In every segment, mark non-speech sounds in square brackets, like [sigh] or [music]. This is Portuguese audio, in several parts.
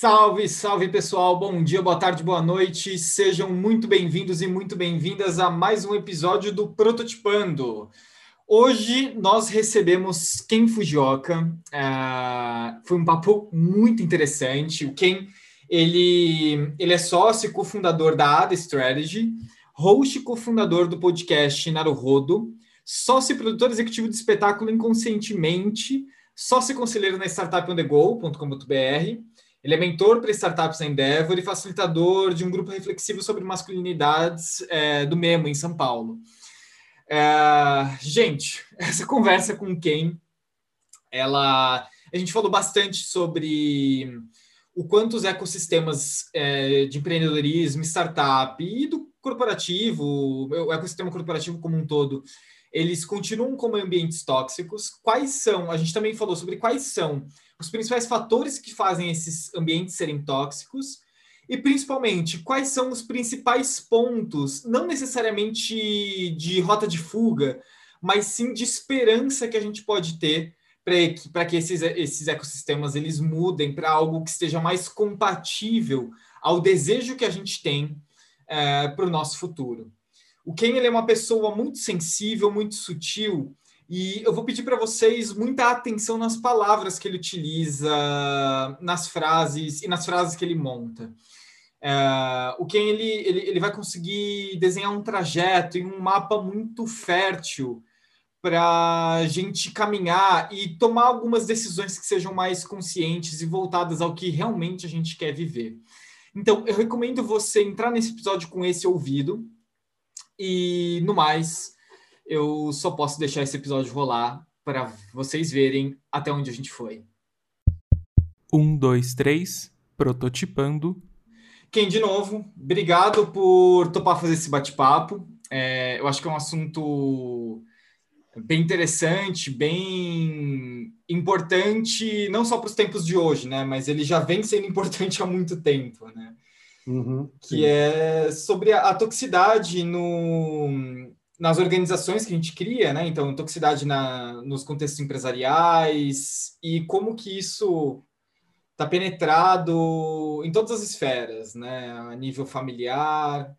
Salve, salve pessoal, bom dia, boa tarde, boa noite, sejam muito bem-vindos e muito bem-vindas a mais um episódio do Prototipando. Hoje nós recebemos Ken Fujioka, uh, foi um papo muito interessante. O Ken, ele, ele é sócio e cofundador da Ada Strategy, host e cofundador do podcast Naruhodo, sócio e produtor executivo de espetáculo Inconscientemente, sócio e conselheiro na startupondego.com.br, ele é mentor para startups na Endeavor e facilitador de um grupo reflexivo sobre masculinidades é, do Memo, em São Paulo. É, gente, [laughs] essa conversa com quem ela. A gente falou bastante sobre o quanto os ecossistemas é, de empreendedorismo, startup e do corporativo, o ecossistema corporativo como um todo, eles continuam como ambientes tóxicos. Quais são? A gente também falou sobre quais são os principais fatores que fazem esses ambientes serem tóxicos e, principalmente, quais são os principais pontos, não necessariamente de rota de fuga, mas sim de esperança que a gente pode ter para que esses, esses ecossistemas eles mudem para algo que esteja mais compatível ao desejo que a gente tem é, para o nosso futuro. O Ken ele é uma pessoa muito sensível, muito sutil, e eu vou pedir para vocês muita atenção nas palavras que ele utiliza, nas frases e nas frases que ele monta. É, o Ken ele, ele, ele vai conseguir desenhar um trajeto e um mapa muito fértil para a gente caminhar e tomar algumas decisões que sejam mais conscientes e voltadas ao que realmente a gente quer viver. Então, eu recomendo você entrar nesse episódio com esse ouvido. E, no mais, eu só posso deixar esse episódio rolar para vocês verem até onde a gente foi. Um, dois, três, prototipando. Quem, de novo, obrigado por topar fazer esse bate-papo. É, eu acho que é um assunto bem interessante, bem importante, não só para os tempos de hoje, né? Mas ele já vem sendo importante [laughs] há muito tempo, né? Uhum, que é sobre a, a toxicidade no, nas organizações que a gente cria, né? Então, toxicidade na, nos contextos empresariais e como que isso está penetrado em todas as esferas, né? A nível familiar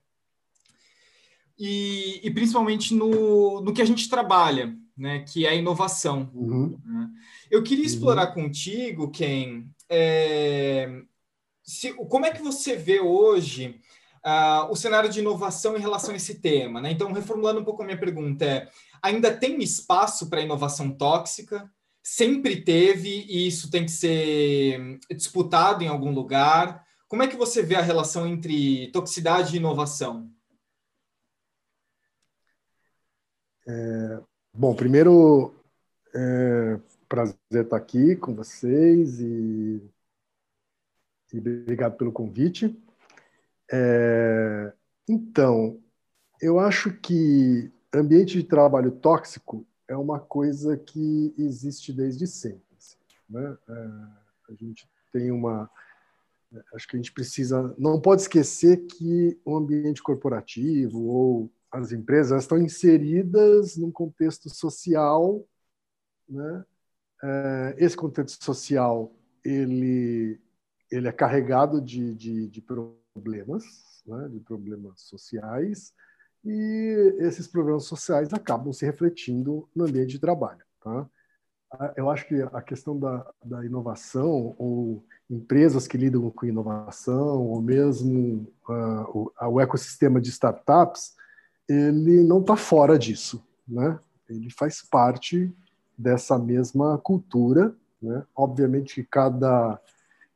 e, e principalmente no, no que a gente trabalha, né? Que é a inovação. Uhum. Né? Eu queria uhum. explorar contigo, Ken, é, se, como é que você vê hoje uh, o cenário de inovação em relação a esse tema. Né? Então, reformulando um pouco a minha pergunta, é, ainda tem espaço para inovação tóxica? Sempre teve e isso tem que ser disputado em algum lugar? Como é que você vê a relação entre toxicidade e inovação? É, bom, primeiro, é, prazer estar aqui com vocês e, e obrigado pelo convite. É, então, eu acho que ambiente de trabalho tóxico é uma coisa que existe desde sempre. Assim, né? é, a gente tem uma. Acho que a gente precisa. Não pode esquecer que o ambiente corporativo ou as empresas estão inseridas num contexto social. Né? É, esse contexto social ele, ele é carregado de, de, de problemas, né, de problemas sociais, e esses problemas sociais acabam se refletindo no ambiente de trabalho. Tá? Eu acho que a questão da, da inovação, ou empresas que lidam com inovação, ou mesmo uh, o, o, ecossistema de startups, ele não está fora disso. Né? Ele faz parte dessa mesma cultura. Né? Obviamente que cada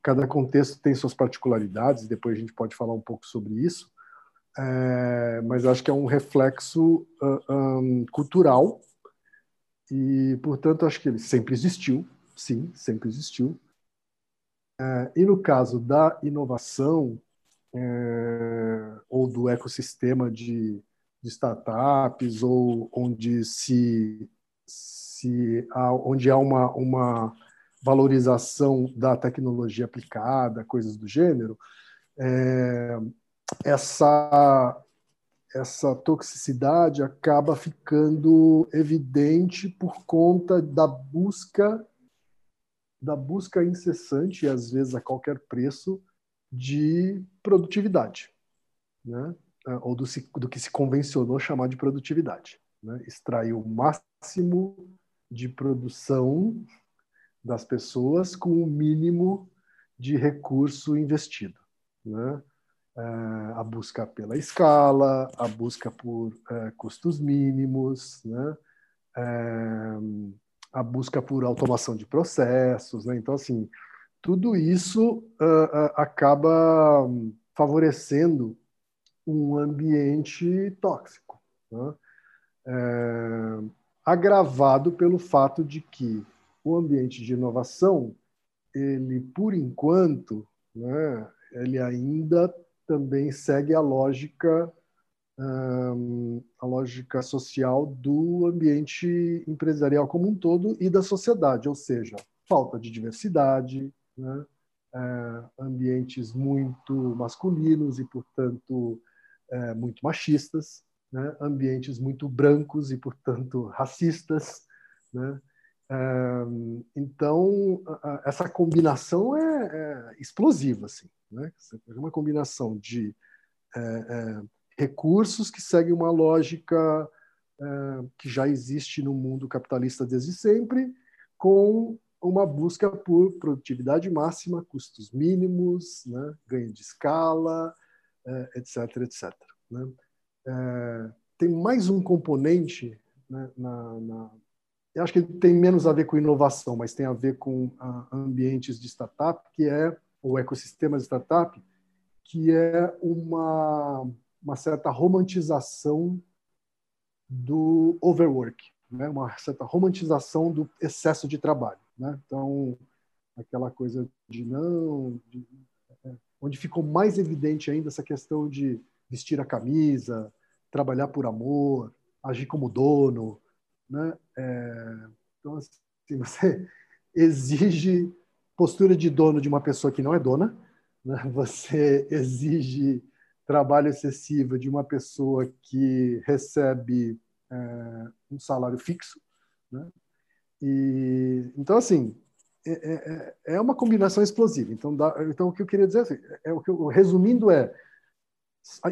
Cada contexto tem suas particularidades, depois a gente pode falar um pouco sobre isso, é, mas acho que é um reflexo uh, um, cultural e, portanto, acho que ele sempre existiu, sim, sempre existiu. É, e no caso da inovação é, ou do ecossistema de, de, startups ou onde se, se há, onde há uma, uma valorização da tecnologia aplicada, coisas do gênero, é, essa essa toxicidade acaba ficando evidente por conta da busca da busca incessante, e às vezes a qualquer preço, de produtividade, né? ou do, do que se convencionou chamar de produtividade. Né? Extrair o máximo de produção das pessoas com o mínimo de recurso investido. Né? É, a busca pela escala, a busca por é, custos mínimos, né? É, a busca por automação de processos. Né? Então, assim, tudo isso acaba favorecendo um ambiente tóxico, né? agravado pelo fato de que o ambiente de inovação, ele, por enquanto, né, ele ainda também segue a lógica um, a lógica social do ambiente empresarial como um todo e da sociedade, ou seja, falta de diversidade, né? é, ambientes muito masculinos e, portanto, é, muito machistas, né? ambientes muito brancos e, portanto, racistas. Né? Então, essa combinação é, é, explosiva. Assim, né? É uma combinação de é, é, recursos que seguem uma lógica que já existe no mundo capitalista desde sempre, com uma busca por produtividade máxima, custos mínimos, né, ganho de escala, etc, etc. Né? Tem mais um componente né, na, na, eu acho que tem menos a ver com inovação, mas tem a ver com a, ambientes de startup, que é o ecossistema de startup, que é uma, uma certa romantização do overwork, né? uma certa romantização do excesso de trabalho. Né? Então, aquela coisa de não. De, é, onde ficou mais evidente ainda essa questão de vestir a camisa, trabalhar por amor, agir como dono. Né? É, então, assim, [laughs] você exige postura de dono de uma pessoa que não é dona, né? você exige trabalho excessivo de uma pessoa que recebe é, um salário fixo, né? E, então, assim, é, é, é, é uma combinação explosiva. Então, dá, então, o que eu queria dizer, assim, é, o que eu, resumindo, é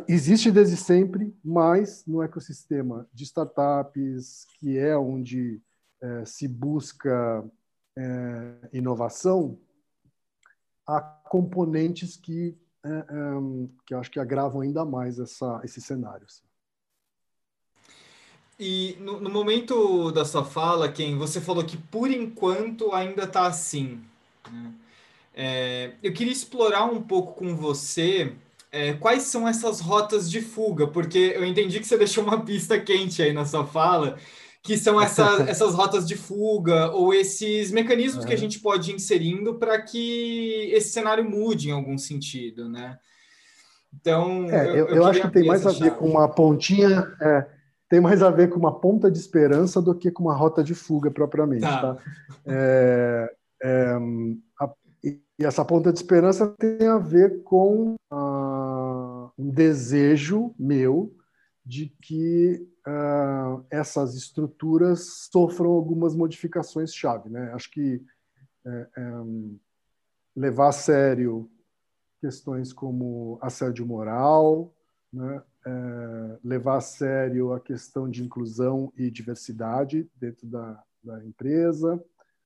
existe desde sempre, mas no ecossistema de startups, que é onde é, se busca é, inovação, há componentes que, é, é que eu acho que agravam ainda mais essa, esse cenário. Assim. E no, no, momento da sua fala, Ken, você falou que por enquanto ainda está assim. Né? É, eu queria explorar um pouco com você é, quais são essas rotas de fuga, porque eu entendi que você [laughs] deixou uma pista quente aí na sua fala, que são essa, [laughs] essas rotas de fuga ou esses mecanismos uhum. que a gente pode ir inserindo para que esse cenário mude em algum sentido, né? Então, é, eu, eu, eu acho que tem mais a ver com uma pontinha. É tem mais a ver com uma ponta de esperança do que com uma rota de fuga propriamente. Tá. tá? É, é, a, e essa ponta de esperança tem a ver com uh, um desejo meu de que uh, essas estruturas sofram algumas modificações chave. Né? Acho que é, é, levar a sério questões como assédio moral, né? é, levar a sério a questão de inclusão e diversidade dentro da, da empresa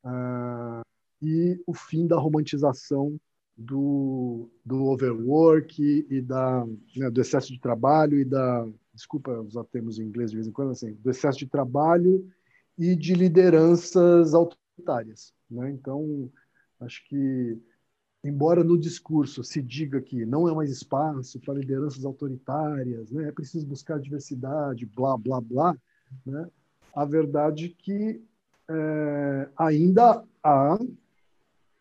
uh, e o fim da romantização do, do overwork e da, né, do excesso de trabalho e da desculpa usar termos em inglês de vez em quando assim do excesso de trabalho e de lideranças autoritárias né? então acho que embora no discurso se diga que não é mais espaço para lideranças autoritárias, né, é preciso buscar diversidade, blá, blá, blá, né, a verdade é que é, ainda há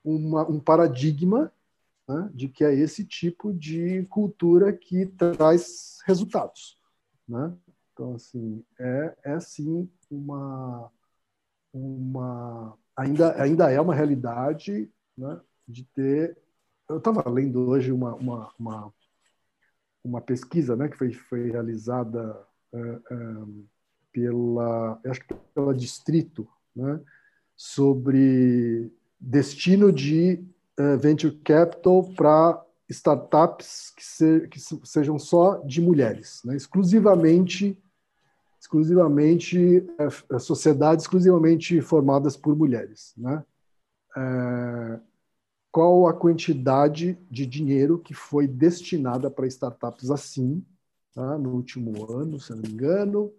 uma, um paradigma né, de que é esse tipo de cultura que traz resultados. Né? Então, assim, é, é sim uma, uma ainda, ainda é uma realidade né, de ter. Eu estava lendo hoje uma, uma, uma, uma, pesquisa né, que foi, foi realizada uh, pela, acho que pela Distrito, né, sobre destino de uh, venture capital para startups que, se, que, sejam só de mulheres, né? exclusivamente exclusivamente é, sociedades exclusivamente formadas por mulheres, né? É, qual a quantidade de dinheiro que foi destinada para startups assim, tá? no último ano, se não me engano,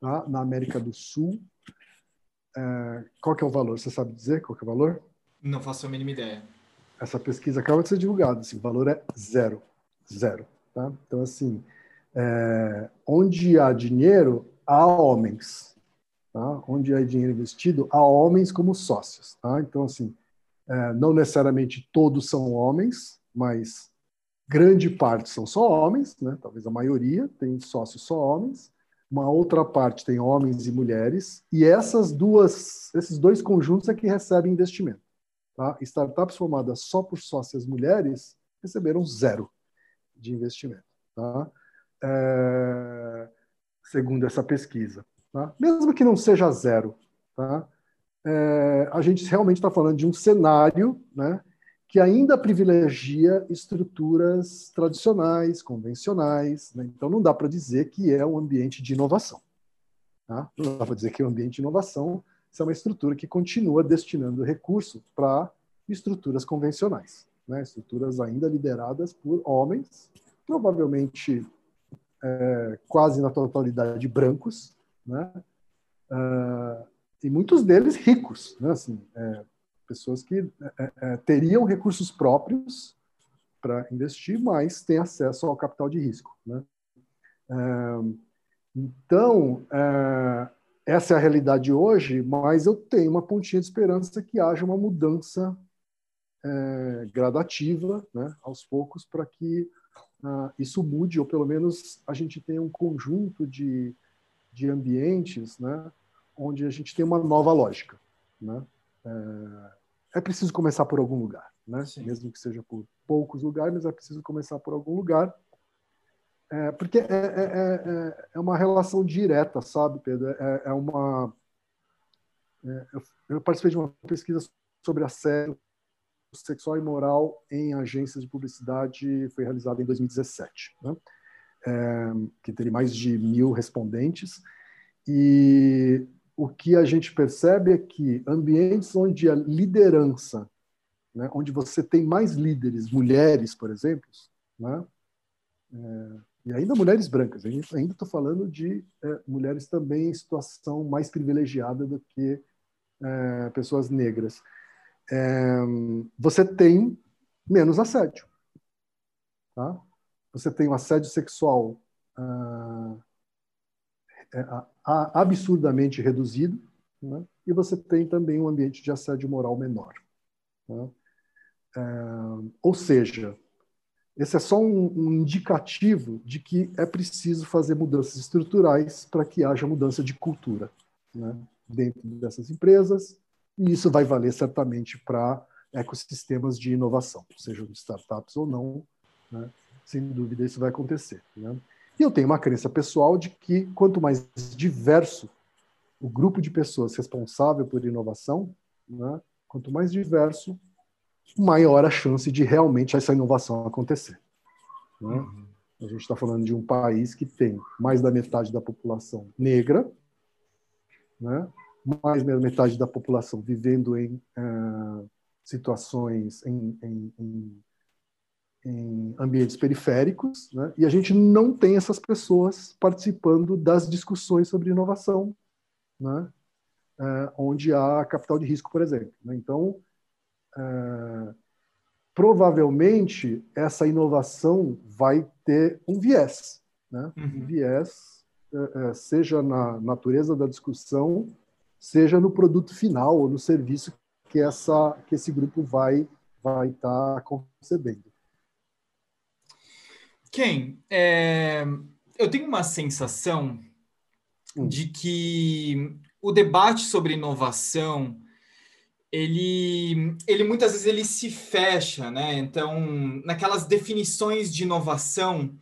tá? na América do Sul. Qual que é o valor? Você sabe dizer qual que é o valor? Não faço a mínima ideia. Essa pesquisa acaba de ser divulgada, assim, o valor é zero, zero. Tá? Então, assim, é, onde há dinheiro, há homens. Tá? Onde há dinheiro investido, há homens como sócios. Tá? Então, assim, é, não necessariamente todos são homens, mas grande parte são só homens, né? talvez a maioria tem sócios só homens, uma outra parte tem homens e mulheres, e essas duas, esses dois conjuntos é que recebem investimento. Tá? Startups formadas só por sócias mulheres receberam zero de investimento, tá? É, segundo essa pesquisa. Tá? Mesmo que não seja zero, tá? é, a gente realmente está falando de um cenário né, que ainda privilegia estruturas tradicionais, convencionais. Né? Então, não dá para dizer que é um ambiente de inovação. Tá? Não dá para dizer que é um ambiente de inovação se é uma estrutura que continua destinando recurso para estruturas convencionais, né? estruturas ainda lideradas por homens, provavelmente é, quase na totalidade brancos, né? Uh, e muitos deles ricos, né? assim, é, pessoas que é, é, é teriam recursos próprios para investir, mas têm acesso ao capital de risco. Né? Então, essa é a realidade hoje, mas eu tenho uma pontinha de esperança que haja uma mudança gradativa, né, aos poucos, para que uh, isso mude, ou pelo menos a gente tenha um conjunto de, de ambientes né, onde a gente tem uma nova lógica. Né? É, é preciso começar por algum lugar, né? mesmo que seja por poucos lugares, mas é preciso começar por algum lugar. É, porque é, é, é, é uma relação direta, sabe, Pedro? É, é uma. É, eu, eu participei de uma pesquisa sobre assédio sexual e moral em agências de publicidade, foi realizada em 2017, né? é, que teve mais de mil respondentes. E o que a gente percebe é que ambientes onde a liderança, né, onde você tem mais líderes, mulheres, por exemplo, né, é, e ainda mulheres brancas, ainda estou falando de é, mulheres também em situação mais privilegiada do que é, pessoas negras. É, você tem menos assédio. Tá? Você tem um assédio sexual ah, é, absurdamente reduzido, né? e você tem também um ambiente de assédio moral menor. Né? Ou seja, esse é só um, um, indicativo de que é preciso fazer mudanças estruturais para que haja mudança de cultura né? dentro dessas empresas, e isso vai valer certamente para ecossistemas de inovação, sejam startups ou não, né? sem dúvida isso vai acontecer. Né? E eu tenho uma crença pessoal de que quanto mais diverso o grupo de pessoas responsável por inovação, né, quanto mais diverso, maior a chance de realmente essa inovação acontecer. Né? Uhum. A gente está falando de um país que tem mais da metade da população negra, né? mais da metade da população vivendo em uh, situações, em, em, em em ambientes periféricos, né? e a gente não tem essas pessoas participando das discussões sobre inovação, né? É, onde há capital de risco, por exemplo. Né? Então, é, provavelmente, essa inovação vai ter um viés, né? Uhum. um viés, é, é, seja na natureza da discussão, seja no produto final ou no serviço que, essa, que esse grupo vai vai estar tá concebendo. Ken, é, eu tenho uma sensação hum. de que o debate sobre inovação ele, ele muitas vezes ele se fecha, né? Então, naquelas definições de inovação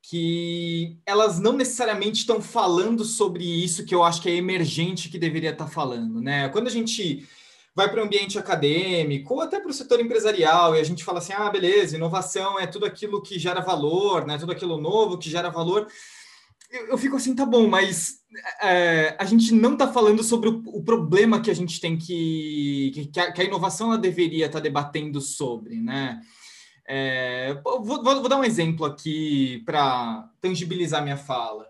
que elas não necessariamente estão falando sobre isso que eu acho que é emergente que deveria estar falando, né? Quando a gente vai para o ambiente acadêmico ou até para o setor empresarial e a gente fala assim, ah, beleza, inovação é tudo aquilo que gera valor, né? Tudo aquilo novo que gera valor. Eu, eu fico assim, tá bom, mas é, a gente não está falando sobre o, o, problema que a gente tem que que a, que a inovação ela deveria estar tá debatendo sobre, né? É, vou, vou, vou, dar um exemplo aqui para tangibilizar minha fala.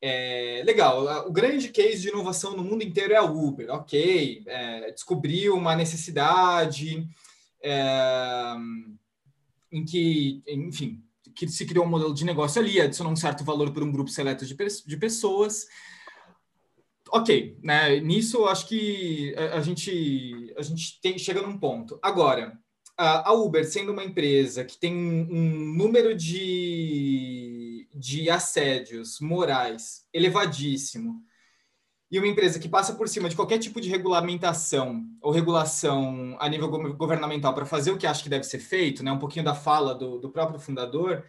É, legal, o grande case de inovação no mundo inteiro é a Uber, ok, é, descobriu uma necessidade é, em que, enfim, que se criou um modelo de negócio ali, adicionou um certo valor para um grupo seleto de, de pessoas. Ok, né? Nisso acho que a, a gente a gente tem, chega num ponto. Agora, a Uber sendo uma empresa que tem um, um número de, de assédios morais elevadíssimo e uma empresa que passa por cima de qualquer tipo de regulamentação ou regulação a nível governamental para fazer o que acha que deve ser feito, né? um pouquinho da fala do, do próprio fundador,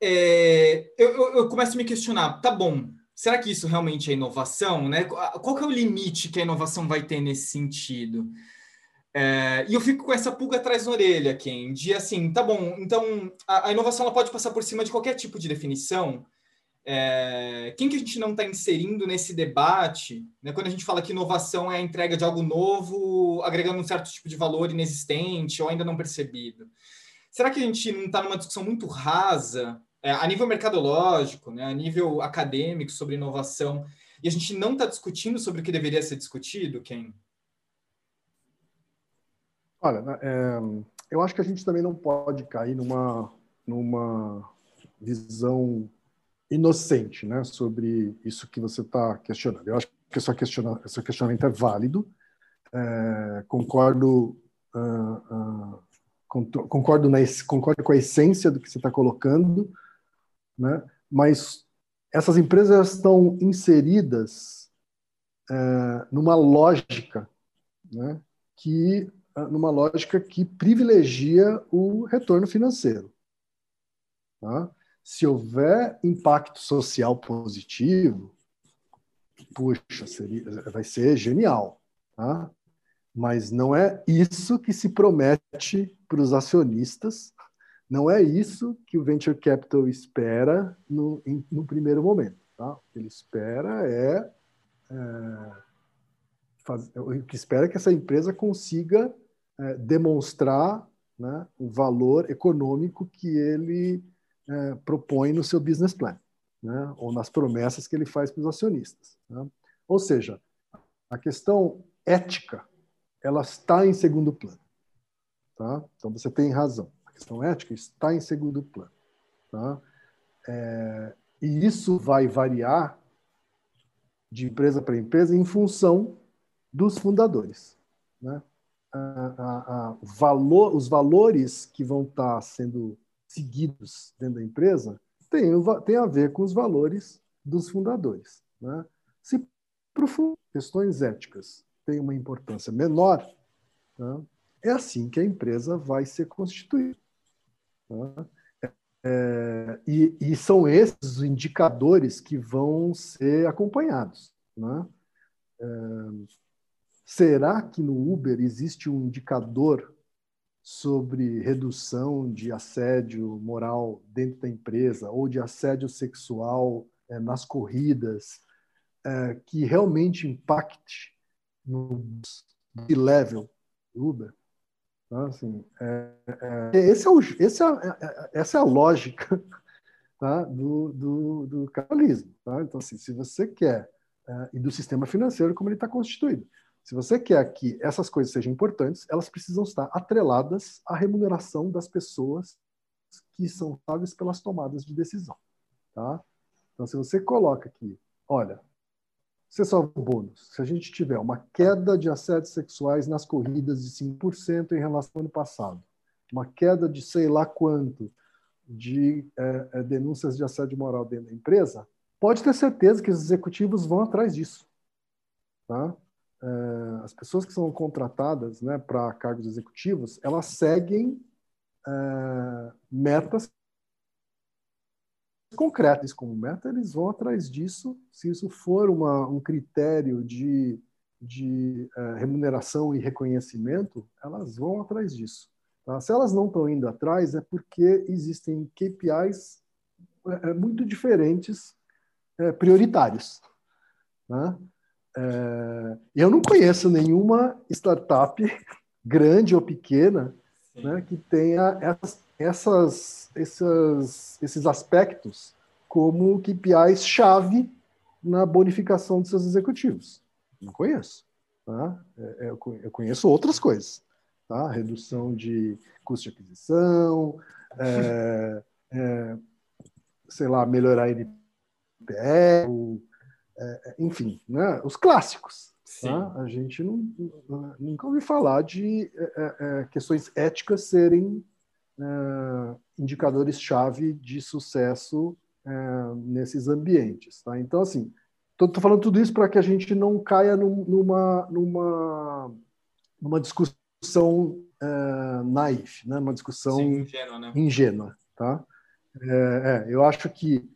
é, eu, eu, eu, começo a me questionar, tá bom, será que isso realmente é inovação? Né? Qual que é o limite que a inovação vai ter nesse sentido? É, e eu fico com essa pulga atrás da orelha, Ken, de assim, tá bom, então a, a inovação ela pode passar por cima de qualquer tipo de definição. É, quem que a gente não está inserindo nesse debate, né, quando a gente fala que inovação é a entrega de algo novo, agregando um certo tipo de valor inexistente ou ainda não percebido? Será que a gente não está numa discussão muito rasa, é, a nível mercadológico, né, a nível acadêmico sobre inovação, e a gente não está discutindo sobre o que deveria ser discutido, Ken? Olha, é, eu acho que a gente também não pode cair numa, numa visão inocente né, sobre isso que você está questionando. Eu acho que questiona, esse questionamento é válido, é, concordo, uh, uh, concordo, na, concordo com a essência do que você está colocando, né, mas essas empresas estão inseridas uh, numa lógica né, que numa lógica que privilegia o retorno financeiro. Tá? Se houver impacto social positivo, puxa, seria, vai ser genial. Tá? Mas não é isso que se promete para os acionistas, não é isso que o venture capital espera no, em, no primeiro momento. Tá? O que ele espera é, é faz, o que espera é que essa empresa consiga é, demonstrar né, o valor econômico que ele é, propõe no seu business plan, né, ou nas promessas que ele faz para os acionistas. Né? Ou seja, a questão ética ela está em segundo plano. Tá? Então você tem razão. A questão ética está em segundo plano. Tá? É, e isso vai variar de empresa para empresa em função dos fundadores. Né? a, a, valor, os valores que vão estar sendo seguidos dentro da empresa tem, tem a ver com os valores dos fundadores. Né? Se para questões éticas têm uma importância menor, né? é assim que a empresa vai ser constituída. Né? É, e, e, são esses os indicadores que vão ser acompanhados. Né? É, Será que no Uber existe um indicador sobre redução de assédio moral dentro da empresa ou de assédio sexual é, nas corridas é, que realmente impacte no level do Uber? Então, assim, é, esse é o, esse é, essa é a lógica [laughs] tá, do, do, do capitalismo. Tá? Então, assim, se você quer, e do sistema financeiro como ele está constituído. Se você quer que essas coisas sejam importantes, elas precisam estar atreladas à remuneração das pessoas que são responsáveis pelas tomadas de decisão. Tá? Então, se você coloca aqui, olha, você só o bônus. Se a gente tiver uma queda de assédios sexuais nas corridas de 5% em relação ao ano passado, uma queda de sei lá quanto de é, é, denúncias de assédio moral dentro da empresa, pode ter certeza que os executivos vão atrás disso. Tá? Uh, as pessoas que são contratadas né, para cargos executivos, elas seguem uh, metas concretas como meta, eles vão atrás disso. Se isso for uma, um critério de de uh, remuneração e reconhecimento, elas vão atrás disso. Tá? Se elas não estão indo atrás, é porque existem KPIs muito diferentes, prioritários. Né? É, eu não conheço nenhuma startup, [laughs] grande ou pequena, né, que tenha essas, essas, essas, esses aspectos como KPIs-chave na bonificação de seus executivos. Não conheço. Tá? É, é, eu conheço outras coisas. Tá? Redução de custo de aquisição, é, é, sei lá, melhorar a NPS, é, enfim, né? os clássicos. Tá? A gente não, nunca ouviu falar de questões éticas serem indicadores-chave de sucesso nesses ambientes. Tá? Então, assim, Estou falando tudo isso para que a gente não caia num, numa, numa, numa discussão uh, naif, né? uma discussão Sim, ingênua. Né? ingênua tá? É, é, eu acho que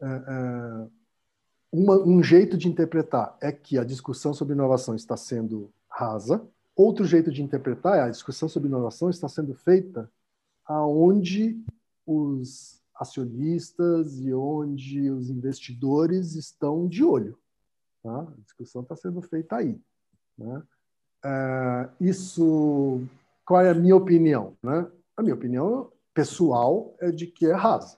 é, uma, um jeito de interpretar é que a discussão sobre inovação está sendo rasa. Outro jeito de interpretar é a discussão sobre inovação está sendo feita aonde os acionistas e onde os investidores estão de olho. Tá? A discussão está sendo feita aí. Né? É, isso, qual é a minha opinião? Né? A minha opinião pessoal é de que é raso.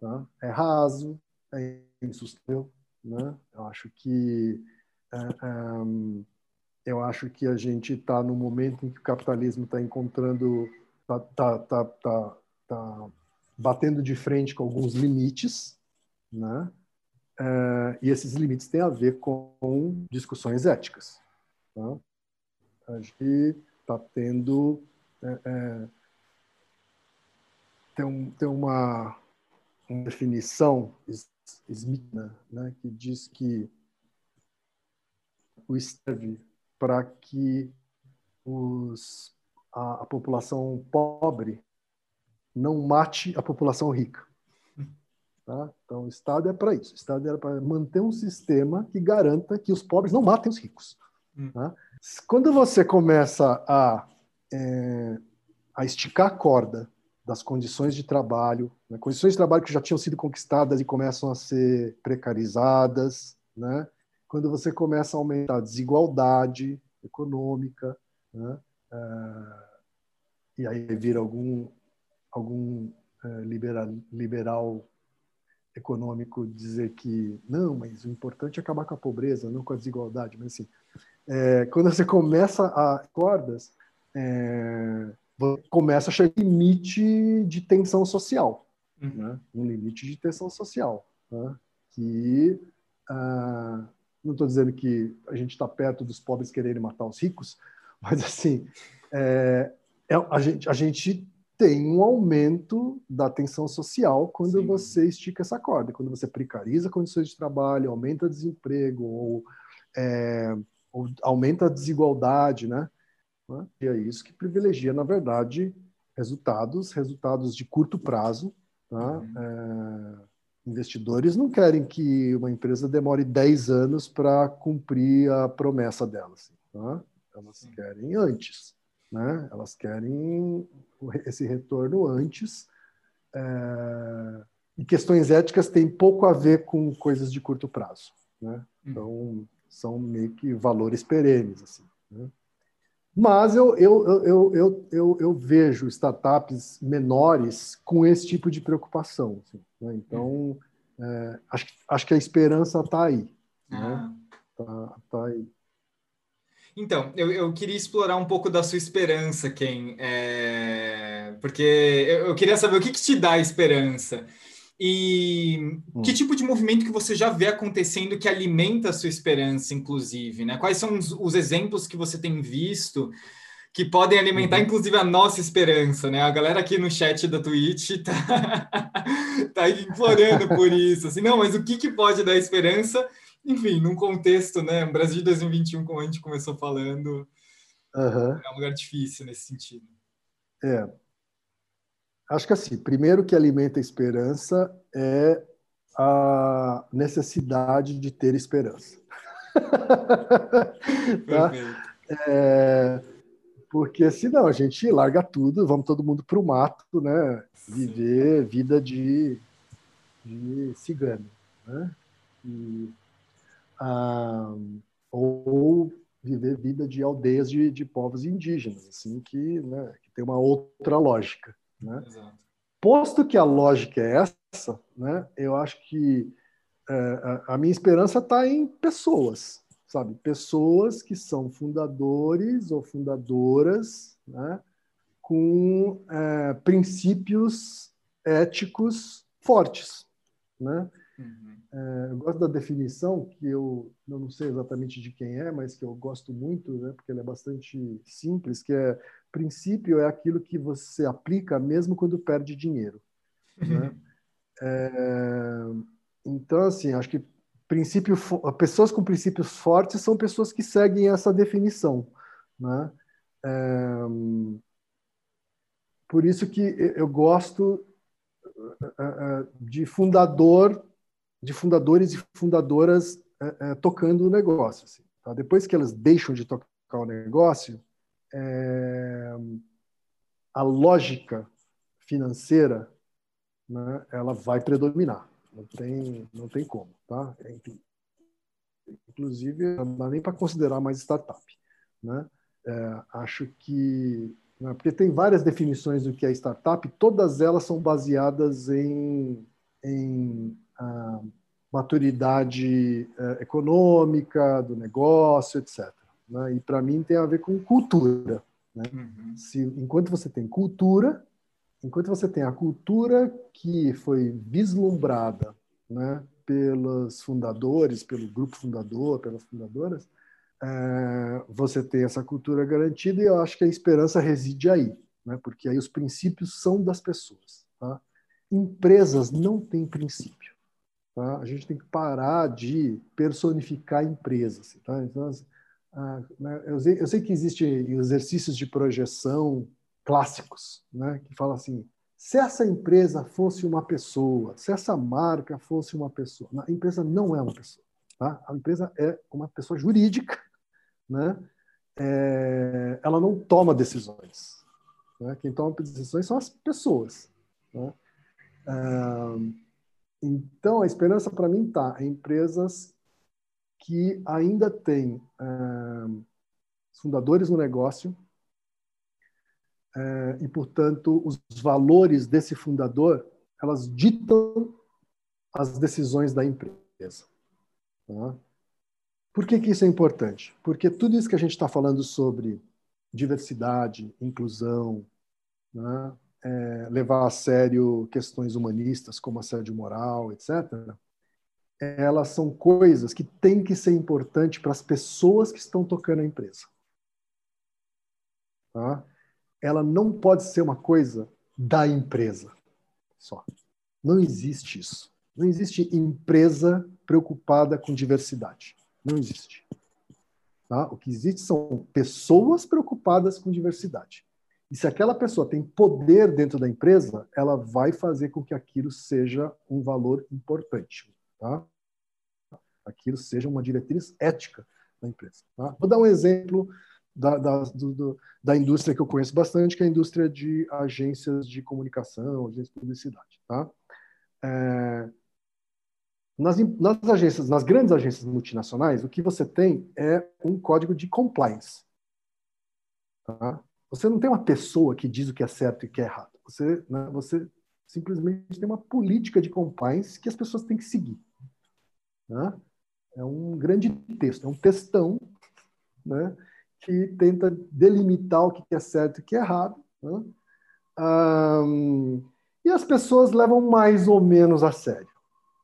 Tá? É raso, é insustentável. Né? Eu acho que é, é, eu acho que a gente está no momento em que o capitalismo está encontrando, está tá, tá, tá, tá batendo de frente com alguns limites, né? Uh, e esses limites têm a ver com discussões éticas. Tá? A gente está tendo é, é, tem, um, tem uma, uma definição Smithna, né, que diz que o serve para que os, a, a população pobre não mate a população rica. Tá? Então, o Estado é para isso. O Estado é para manter um sistema que garanta que os pobres não matem os ricos. Hum. Tá? Quando você começa a, é, a esticar a corda das condições de trabalho, né? condições de trabalho que já tinham sido conquistadas e começam a ser precarizadas, né? quando você começa a aumentar a desigualdade econômica, né? é, e aí vira algum algum é, liberal, liberal econômico dizer que não, mas o importante é acabar com a pobreza, não com a desigualdade. Mas assim, é, quando você começa a cordas, é, começa a chegar limite de tensão social, uhum. né? um limite de tensão social, né? que ah, não estou dizendo que a gente está perto dos pobres quererem matar os ricos, [laughs] mas assim é, é a gente a gente tem um aumento da tensão social quando Sim. você estica essa corda, quando você precariza condições de trabalho, aumenta desemprego ou, é, ou aumenta a desigualdade, né? E é isso que privilegia, na verdade, resultados, resultados de curto prazo. Tá? Uhum. É, investidores não querem que uma empresa demore 10 anos para cumprir a promessa delas. Tá? Elas Sim. querem antes. Né? Elas querem esse retorno antes. É, e questões éticas têm pouco a ver com coisas de curto prazo. Né? Hum. Então, são meio que valores perenes. Assim, né? Mas eu, eu, eu, eu, eu, eu, vejo startups menores com esse tipo de preocupação. Assim, né? Então, é, acho, acho que a esperança está aí. Né? Ah. Tá, tá aí. Então, eu, eu queria explorar um pouco da sua esperança, Ken, é... porque eu, eu, queria saber o que, que te dá esperança e hum. que tipo de movimento que você já vê acontecendo que alimenta a sua esperança, inclusive, né? Quais são os, os exemplos que você tem visto que podem alimentar, uhum. inclusive, a nossa esperança, né? A galera aqui no chat da Twitch tá, [laughs] tá implorando por isso, assim, não, mas o que, que pode dar esperança enfim, num contexto, né? Brasil de 2021, como a gente começou falando, uhum. é um lugar difícil nesse sentido. É. Acho que assim, primeiro que alimenta a esperança é a necessidade de ter esperança. [laughs] tá? É, porque senão a gente larga tudo, vamos todo mundo para o mato, né? Viver vida de, de cigano, né? E, ah, ou viver vida de aldeias de, de povos indígenas, assim, que, né, que tem uma outra lógica. Né? Posto que a lógica é essa, né, eu acho que é, a, minha esperança está em pessoas, sabe? Pessoas que são fundadores ou fundadoras né, com é, princípios éticos fortes, né? Uhum. É, eu gosto da definição, que eu, eu não sei exatamente de quem é, mas que eu gosto muito, né, porque ela é bastante simples, que é princípio é aquilo que você aplica mesmo quando perde dinheiro. Né? é, então, assim, acho que princípio, pessoas com princípios fortes são pessoas que seguem essa definição. Né? É, por isso que eu gosto é, é, de fundador de fundadores e fundadoras é, é, tocando o negócio. Assim, tá? Depois que elas deixam de tocar o negócio, é, a lógica financeira né, ela vai predominar. Não tem, não tem como. Tá? Inclusive, não dá nem para considerar mais startup. Né? É, acho que. Né, porque tem várias definições do que é startup, todas elas são baseadas em, em maturidade é, econômica do negócio, etc. Né? E para mim tem a ver com cultura. Né? Uhum. Se, enquanto você tem cultura, enquanto você tem a cultura que foi vislumbrada né, pelos fundadores, pelo grupo fundador, pelas fundadoras, é, você tem essa cultura garantida e eu acho que a esperança reside aí, né, porque aí os princípios são das pessoas. Tá? Empresas não têm princípio. Tá? A gente tem que parar de personificar empresas. Tá? Então, ah, né, eu, sei, eu, sei, que existem exercícios de projeção clássicos, né, que falam assim: se essa empresa fosse uma pessoa, se essa marca fosse uma pessoa, a empresa não é uma pessoa. Tá? A empresa é uma pessoa jurídica, né? É, ela não toma decisões. Né? Quem toma decisões são as pessoas. Né? É, então, a esperança para mim está em empresas que ainda têm é, fundadores no negócio é, e, portanto, os valores desse fundador, elas ditam as decisões da empresa. Tá? Por que, que isso é importante? Porque tudo isso que a gente está falando sobre diversidade, inclusão, né? É, levar a sério questões humanistas como assédio moral, etc., elas são coisas que têm que ser importantes para as pessoas que estão tocando a empresa. Tá? Ela não pode ser uma coisa da empresa só. Não existe isso. Não existe empresa preocupada com diversidade. Não existe. Tá? O que existe são pessoas preocupadas com diversidade. E se aquela pessoa tem poder dentro da empresa, ela vai fazer com que aquilo seja um valor importante. Tá? Aquilo seja uma diretriz ética da empresa. Tá? Vou dar um exemplo da, da, do, da indústria que eu conheço bastante, que é a indústria de agências de comunicação, agências de publicidade. Tá? É, nas, nas agências, nas grandes agências multinacionais, o que você tem é um código de compliance. Tá? Você não tem uma pessoa que diz o que é certo e o que é errado. Você, né, você simplesmente tem uma política de compliance que as pessoas têm que seguir. Né? É um grande texto, é um textão né, que tenta delimitar o que é certo e o que é errado. Né? Um, e as pessoas levam mais ou menos a sério.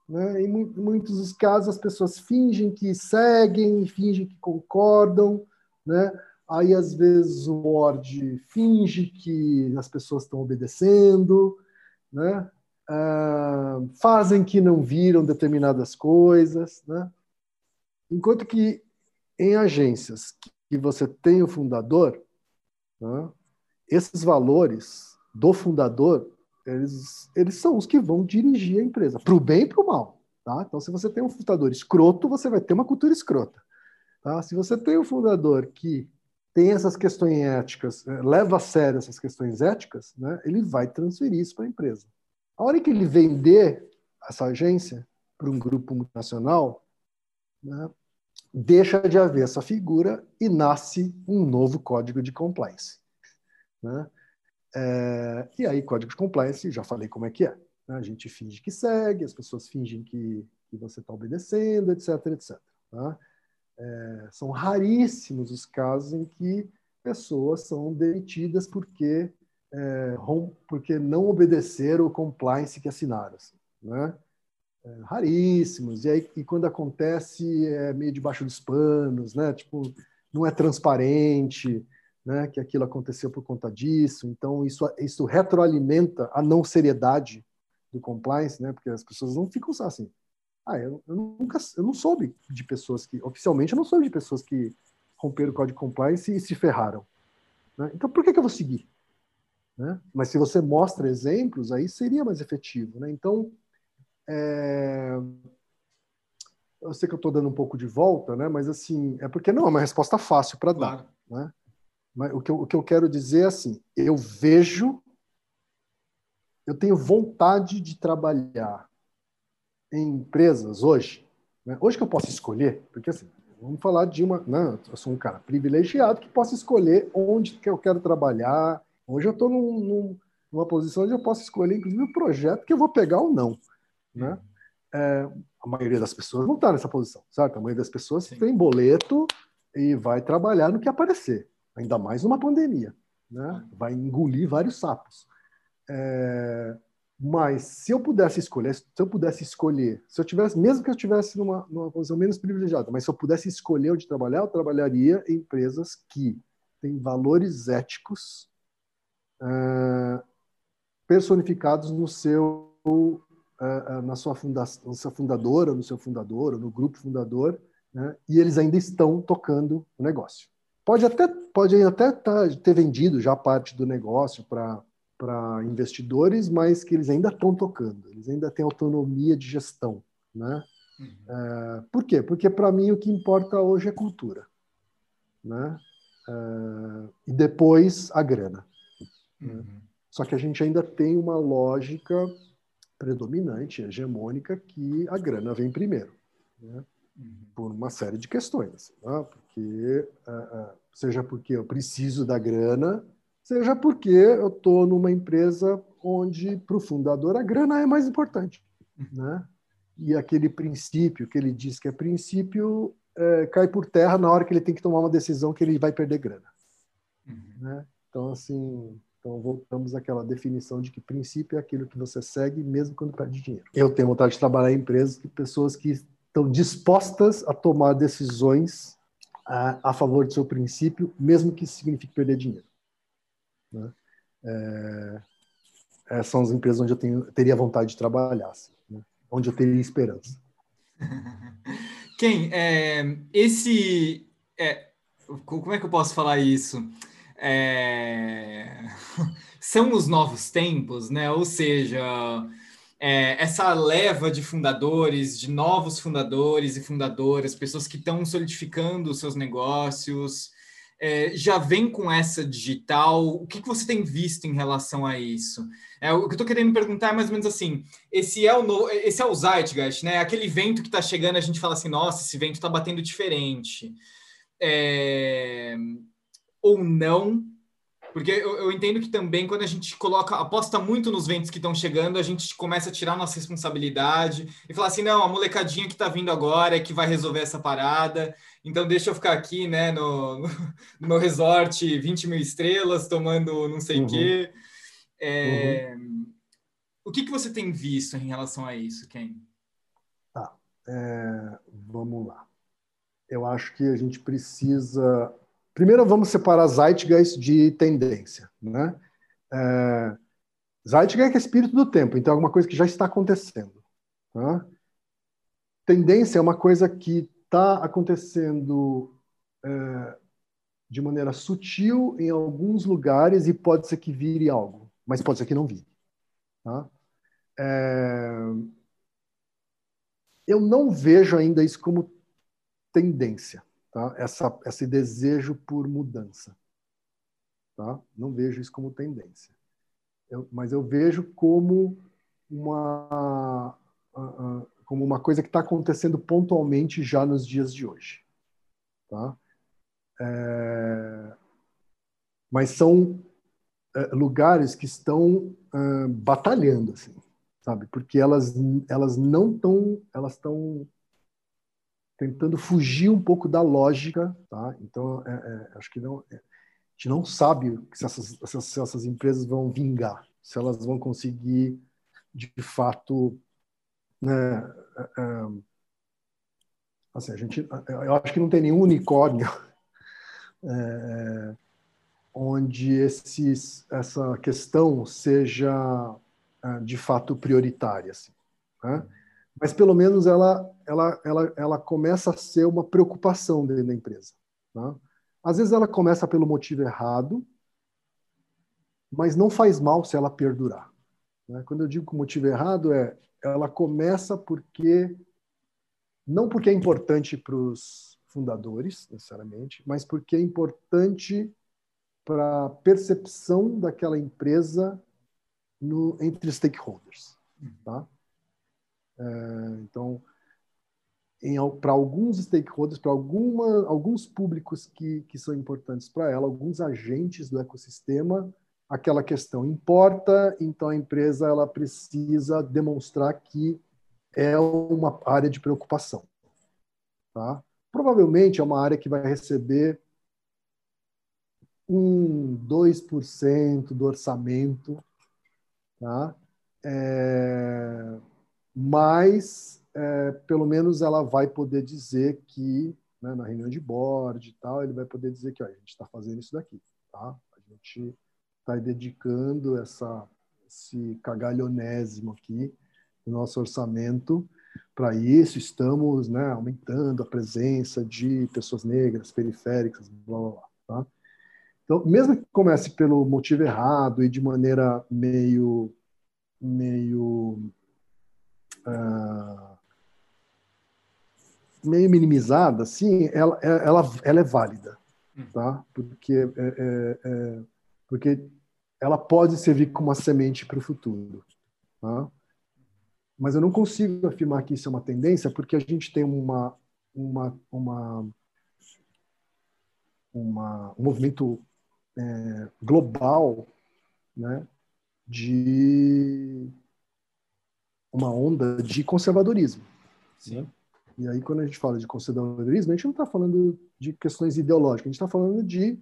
Né? Em muitos dos casos, as pessoas fingem que seguem, fingem que concordam, né? Aí, às vezes, o board finge que as pessoas estão obedecendo, né? Ah, fazem que não viram determinadas coisas. Né? Enquanto que em agências que você tem o fundador, né? esses valores do fundador, eles, eles são os que vão dirigir a empresa, para o bem e para o mal. Tá? Então, se você tem um fundador escroto, você vai ter uma cultura escrota. Tá? Se você tem um fundador que tem essas questões éticas, eh, leva a sério essas questões éticas, né, ele vai transferir isso para a empresa. A hora que ele vender essa agência para um grupo multinacional, né, deixa de haver essa figura e nasce um novo código de compliance. Né? É, e aí, código de compliance, já falei como é que é. Né? A gente finge que segue, as pessoas fingem que, que você está obedecendo, etc, etc. É, são raríssimos os casos em que pessoas são demitidas porque, é, porque não obedeceram o compliance que assinaram. Assim, né? É, raríssimos. E aí, e quando acontece, é meio debaixo dos panos, né? Tipo, não é transparente, né? Que aquilo aconteceu por conta disso. Então, isso, isso retroalimenta a não seriedade do compliance, né? Porque as pessoas não ficam assim. Ah, eu, eu, nunca, eu não soube de pessoas que, oficialmente, eu não soube de pessoas que romperam o código de compliance e se ferraram. Né? Então, por que, que eu vou seguir? Né? Mas se você mostra exemplos, aí seria mais efetivo. Né? Então, é... eu sei que eu estou dando um pouco de volta, né? mas assim, é porque não é uma resposta fácil para dar. Claro. Né? Mas o que, eu, o que eu quero dizer é assim, eu vejo, eu tenho vontade de trabalhar em empresas hoje, né? hoje que eu posso escolher, porque assim, vamos falar de uma, não, né, eu sou um cara privilegiado que posso escolher onde que eu quero trabalhar. Hoje eu estou num, num, numa posição onde eu posso escolher, inclusive, o projeto que eu vou pegar ou não, né? É, a maioria das pessoas não está nessa posição, certo? A maioria das pessoas Sim. tem boleto e vai trabalhar no que aparecer, ainda mais numa pandemia, né? Vai engolir vários sapos. É, mas se eu pudesse escolher, se eu pudesse escolher, se eu tivesse, mesmo que eu estivesse numa, numa posição menos privilegiada, mas se eu pudesse escolher onde trabalhar, eu trabalharia em empresas que têm valores éticos uh, personificados no seu, uh, na sua fundação, na sua fundadora, no seu fundador, no grupo fundador, né? e eles ainda estão tocando o negócio. Pode até, pode até tá, ter vendido já parte do negócio para para investidores, mas que eles ainda estão tocando, eles ainda têm autonomia de gestão, né? Uhum. É, por quê? Porque para mim o que importa hoje é cultura, né? É, e depois a grana. Né? Uhum. Né? Só que a gente ainda tem uma lógica predominante, hegemônica, que a grana vem primeiro, né? uhum. por uma série de questões, né? porque é, é, seja porque eu preciso da grana seja porque eu estou numa empresa onde, para o fundador, a grana é mais importante. Né? E aquele princípio que ele diz que é princípio é, cai por terra na hora que ele tem que tomar uma decisão que ele vai perder grana. Uhum. Né? Então, assim, então voltamos àquela definição de que princípio é aquilo que você segue mesmo quando perde dinheiro. Eu tenho vontade de trabalhar em empresas que pessoas que estão dispostas a tomar decisões a, a favor do seu princípio, mesmo que isso signifique perder dinheiro. Né? É, é, são as empresas onde eu tenho, teria vontade de trabalhar, assim, né? onde eu teria esperança. [laughs] Quem? É, esse. É, como é que eu posso falar isso? É, [laughs] são os novos tempos, né? Ou seja, é, essa leva de fundadores, de novos fundadores e fundadoras, pessoas que estão solidificando os seus negócios, é, já vem com essa digital? O que, que você tem visto em relação a isso? É, o que eu estou querendo perguntar é mais ou menos assim: esse é o, no, esse é o Zeitgeist, né? Aquele vento que está chegando, a gente fala assim, nossa, esse vento está batendo diferente. É, ou não, porque eu, eu, entendo que também quando a gente coloca, aposta muito nos ventos que estão chegando, a gente começa a tirar nossa responsabilidade e falar assim, não, a molecadinha que está vindo agora é que vai resolver essa parada, então deixa eu ficar aqui, né, no, no, no resort 20 mil estrelas, tomando não sei o uhum. quê. É, uhum. O que, que você tem visto em relação a isso, Ken? Tá, é, vamos lá. Eu acho que a gente precisa Primeiro, vamos separar Zeitgeist de tendência. Né? É, Zeitgeist é espírito do tempo, então é alguma coisa que já está acontecendo. Tá? Tendência é uma coisa que está acontecendo é, de maneira sutil em alguns lugares e pode ser que vire algo, mas pode ser que não vire. Tá? É, eu não vejo ainda isso como tendência. Tá? Essa, esse desejo por mudança. Tá? Não vejo isso como tendência. Eu, mas eu vejo como uma, como uma coisa que está acontecendo pontualmente já nos dias de hoje. Tá? É, mas são é, lugares que estão uh, batalhando, assim, sabe? Porque elas, elas não estão, elas estão tentando fugir um pouco da lógica, tá? Então, é, é, acho que não, é, a gente não sabe se essas, se essas empresas vão vingar, se elas vão conseguir, de fato, né, é, é, assim, a gente, eu acho que não tem nenhum unicórnio [laughs] é, onde esses, essa questão seja de fato prioritária, assim, né? Mas pelo menos ela, ela, ela, ela começa a ser uma preocupação dentro da empresa. Tá? Às vezes ela começa pelo motivo errado, mas não faz mal se ela perdurar. Né? Quando eu digo que o motivo errado é ela começa porque não porque é importante para os fundadores necessariamente, mas porque é importante para a percepção daquela empresa no, entre stakeholders, tá? É, então, para alguns stakeholders, para alguns públicos que, que são importantes para ela, alguns agentes do ecossistema, aquela questão importa, então a empresa ela precisa demonstrar que é uma área de preocupação. Tá? Provavelmente é uma área que vai receber um, 2% do orçamento, tá? É, mas é, pelo menos ela vai poder dizer que né, na reunião de board e tal, ele vai poder dizer que ó, a gente está fazendo isso daqui, tá? A gente está dedicando essa, esse cagalhonésimo aqui no nosso orçamento para isso. Estamos né, aumentando a presença de pessoas negras, periféricas, blá, blá, blá. Tá? Então, mesmo que comece pelo motivo errado e de maneira meio, meio, uh, meio minimizada, assim, ela, ela, ela é válida, tá? Porque, é, é, é, porque ela pode servir como uma semente para o futuro. Tá? Mas eu não consigo afirmar que isso é uma tendência, porque a gente tem uma, uma, uma, uma um movimento é, global né, de uma onda de conservadorismo. Sim. E aí, quando a gente fala de conservadorismo, a gente não está falando de questões ideológicas, a gente está falando de,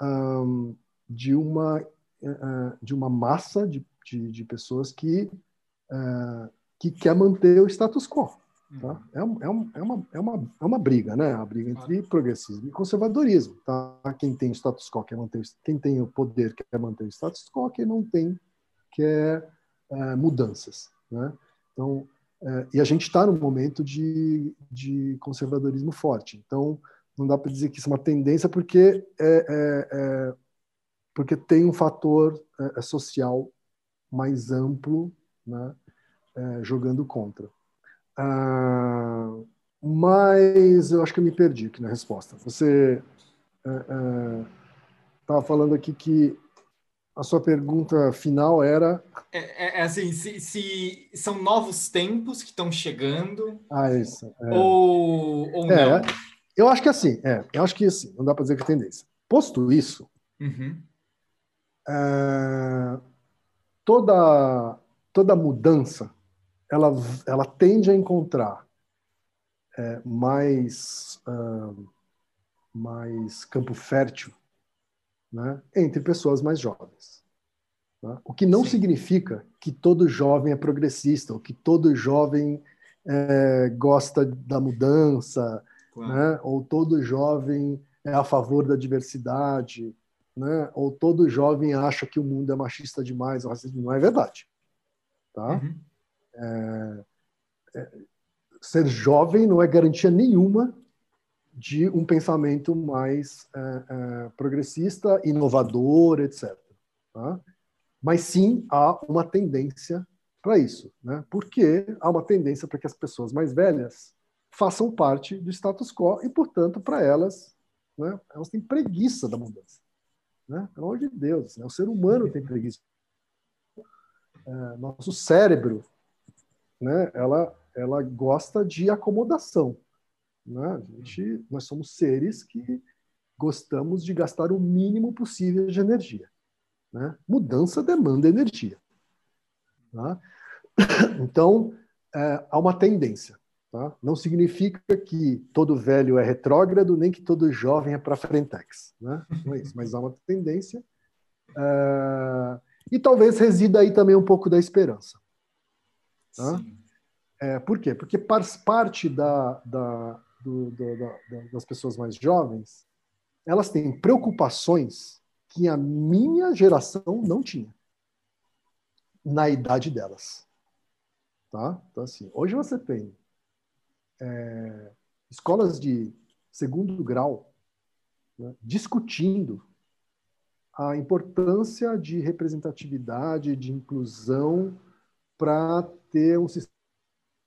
um, de uma é, de uma massa de, de, de pessoas que, é, que quer manter o status quo. Tá? Uhum. É, é, um, é, uma, é, uma, é uma briga, né? A briga entre progressismo e conservadorismo. Tá? Quem tem o status quo quer manter, quem tem o poder quer manter o status quo, quem não tem quer mudanças, né? Então, é, e a gente está num momento de, de conservadorismo forte. Então, não dá para dizer que isso é uma tendência, porque é, é, porque tem um fator é, é, social mais amplo né, é, jogando contra. Ah, mas eu acho que eu me perdi aqui na resposta. Você estava é, é, falando aqui que a sua pergunta final era. É, é assim: se, se, são novos tempos que estão chegando. Ah, isso. Ou, ou não? Eu acho que assim, é, eu acho que assim, não dá para dizer que é tendência. Posto isso, uhum é, toda, toda mudança ela, ela tende a encontrar é, mais, mais campo fértil né, entre pessoas mais jovens. Né? O que não Sim. significa que todo jovem é progressista, ou que todo jovem é, gosta da mudança, claro. né, ou todo jovem é a favor da diversidade né? ou todo jovem acha que o mundo é machista demais, o racismo não é verdade. Tá? Uhum. É, é, ser jovem não é garantia nenhuma de um pensamento mais é, é progressista, inovador, etc. Tá? Mas sim há uma tendência para isso, né? Porque há uma tendência para que as pessoas mais velhas façam parte do status quo e, portanto, para elas, né, elas têm preguiça da mudança. Né? Pelo amor de Deus, né? o ser humano tem preguiça. É, nosso cérebro, né, ela, ela gosta de acomodação. Né? Gente, nós somos seres que gostamos de gastar o mínimo possível de energia. Né? Mudança demanda energia. Tá? [coughs] Então, é, há uma tendência. Tá? Não significa que todo velho é retrógrado, nem que todo jovem é para frentex. Né? Não é isso, mas há uma tendência. É, e talvez resida aí também um pouco da esperança. Tá? É, por quê? Porque parte da, da, do, do, da, das pessoas mais jovens elas têm preocupações que a minha geração não tinha na idade delas. Tá? Então, assim, hoje você tem é, escolas de segundo grau né, discutindo a importância de representatividade, de inclusão para ter um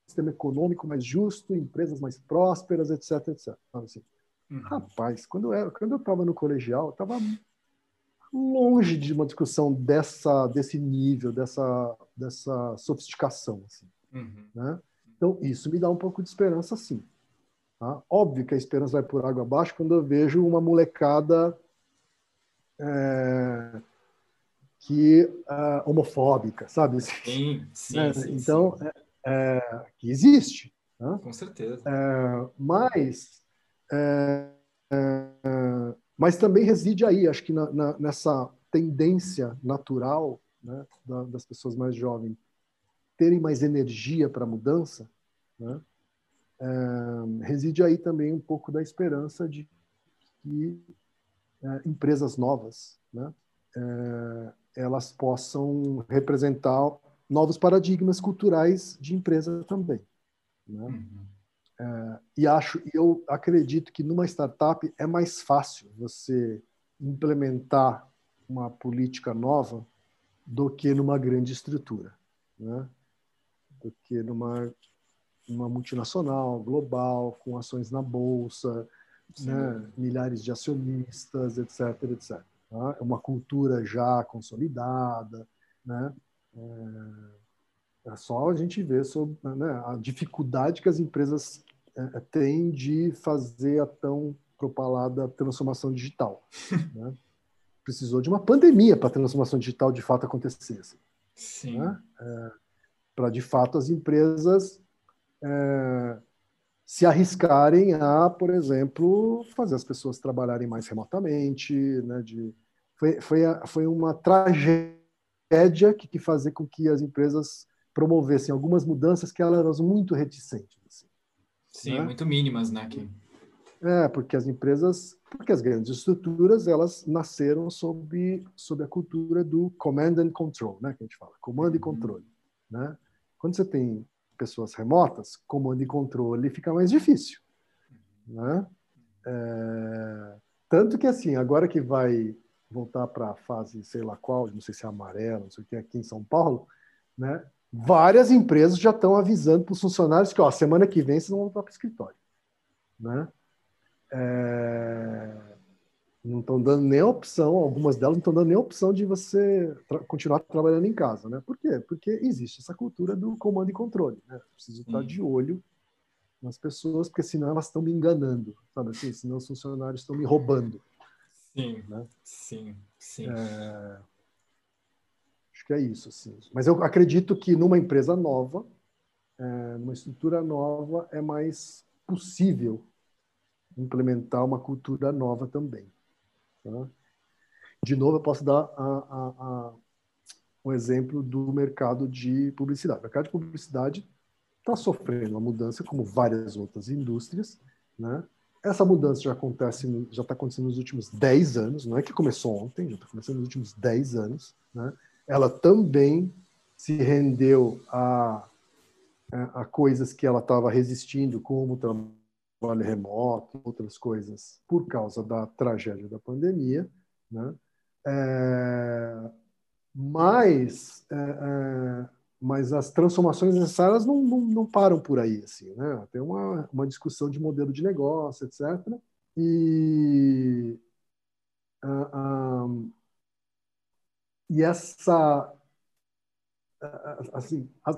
sistema econômico mais justo, empresas mais prósperas, etc, etc. Assim, uhum. Rapaz, quando eu quando eu estava no colegial, estava longe de uma discussão dessa desse nível, dessa dessa sofisticação, assim, uhum. né? Então, isso me dá um pouco de esperança, sim. Tá? Óbvio que a esperança vai por água abaixo quando eu vejo uma molecada é, que é, homofóbica, sabe? Sim, sim. É, sim então, sim. É, é que existe. Né? Com certeza. É, mas, mas também reside aí, acho que na, na, nessa tendência natural né, das pessoas mais jovens terem mais energia para a mudança, né? é, reside aí também um pouco da esperança de que é, empresas novas né? é, elas possam representar novos paradigmas culturais de empresa também. Né? Uhum. É, e acho, eu acredito que numa startup é mais fácil você implementar uma política nova do que numa grande estrutura. Né? do que numa, numa multinacional, global, com ações na bolsa, né, milhares de acionistas, etc, etc. Tá? É uma cultura já consolidada, né? É, é só a gente ver sobre né, a dificuldade que as empresas é, é têm de fazer a tão propalada transformação digital. [laughs] né? Precisou de uma pandemia para a transformação digital de fato acontecesse. Sim. Né? É, para de fato as empresas é, se arriscarem a, por exemplo, fazer as pessoas trabalharem mais remotamente, né? De, foi, foi, foi uma tragédia que, que fazer com que as empresas promovessem algumas mudanças que elas eram muito reticentes. Assim, Sim, né? muito mínimas, né? Que... É, porque as empresas, porque as grandes estruturas, elas nasceram sob, sob a cultura do command and control, né? Que a gente fala, comando e uhum. controle, né? Quando você tem pessoas remotas, comando e controle fica mais difícil. Né? É... Tanto que, assim, agora que vai voltar para a fase, sei lá qual, não sei se é amarela, não sei o que, aqui em São Paulo, né? várias empresas já estão avisando para os funcionários que, ó, semana que vem vocês vão voltar para o escritório. Né? É não estão dando nem opção, algumas delas não estão dando nem opção de você tra continuar trabalhando em casa, né? Por quê? Porque existe essa cultura do comando e controle, né? Preciso estar de olho nas pessoas, porque senão elas estão me enganando, sabe assim? Senão os funcionários estão me roubando. Sim, né? sim, sim. É... Acho que é isso, assim. Mas eu acredito que numa empresa nova, é, numa estrutura nova, é mais possível implementar uma cultura nova também. Tá? De novo, eu posso dar a, a, a, um exemplo do mercado de publicidade. O mercado de publicidade está sofrendo uma mudança, como várias outras indústrias. Né? Essa mudança já acontece, já está acontecendo nos últimos 10 anos, não é que começou ontem, já está começando nos últimos 10 anos. Né? Ela também se rendeu a, a coisas que ela estava resistindo, como trabalho remoto, outras coisas, por causa da tragédia da pandemia, né? É, mas, é, é mas as transformações necessárias não, não, não, param por aí, assim, né? Tem uma, uma discussão de modelo de negócio, etc. E, uh, e essa, uh, assim, a,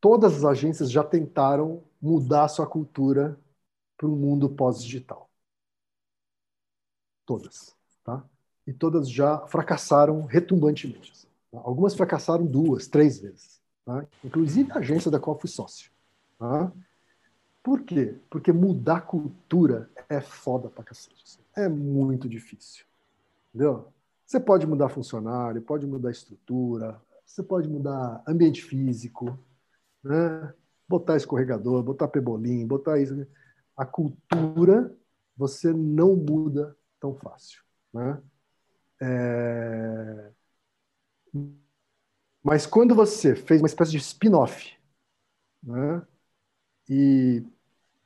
todas as agências já tentaram mudar sua cultura para um mundo pós-digital. Todas, tá? E todas já fracassaram retumbantemente. Assim, tá? Algumas fracassaram duas, três vezes. Tá? Inclusive a agência da qual fui sócio. Tá? Por quê? Porque mudar cultura é foda pra cacete. Assim. É muito difícil. Entendeu? Você pode mudar funcionário, pode mudar estrutura, você pode mudar ambiente físico, né? botar escorregador, botar pebolim, botar isso. A cultura você não muda tão fácil. Né? É... Mas quando você fez uma espécie de spin-off, né? e,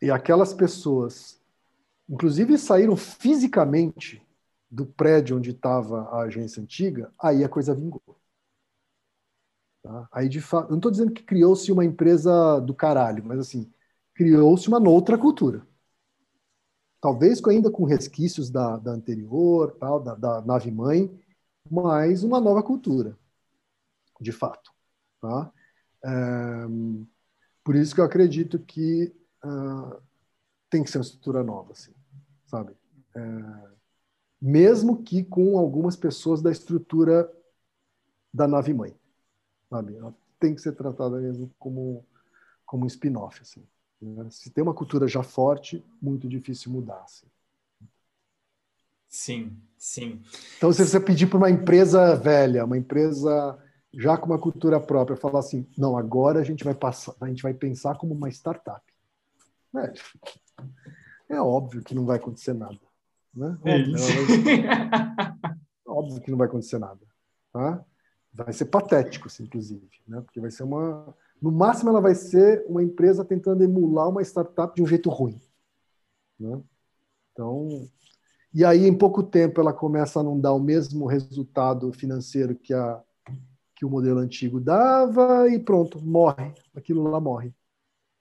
e aquelas pessoas, inclusive, saíram fisicamente do prédio onde estava a agência antiga, aí a coisa vingou. Tá? Aí, de fato, não estou dizendo que criou-se uma empresa do caralho, mas assim, criou-se uma outra cultura. Talvez ainda com resquícios da, da anterior, tal, da, da nave-mãe, mas uma nova cultura, de fato. Tá? É, por isso que eu acredito que uh, tem que ser uma estrutura nova, assim, sabe? É, mesmo que com algumas pessoas da estrutura da nave-mãe sabe? Ela tem que ser tratada mesmo como, como um spin-off, assim. Né? Se tem uma cultura já forte, muito difícil mudar, assim. Sim, sim. Então, se você pedir para uma empresa velha, uma empresa já com uma cultura própria, falar assim, não, agora a gente vai passar, a gente vai pensar como uma startup. Velho, é óbvio que não vai acontecer nada. Né? É óbvio, [laughs] óbvio que não vai acontecer nada. Tá? vai ser patético, assim, inclusive, né? Porque vai ser uma, no máximo ela vai ser uma empresa tentando emular uma startup de um jeito ruim, né? Então, e aí em pouco tempo ela começa a não dar o mesmo resultado financeiro que a que o modelo antigo dava e pronto, morre, aquilo lá morre.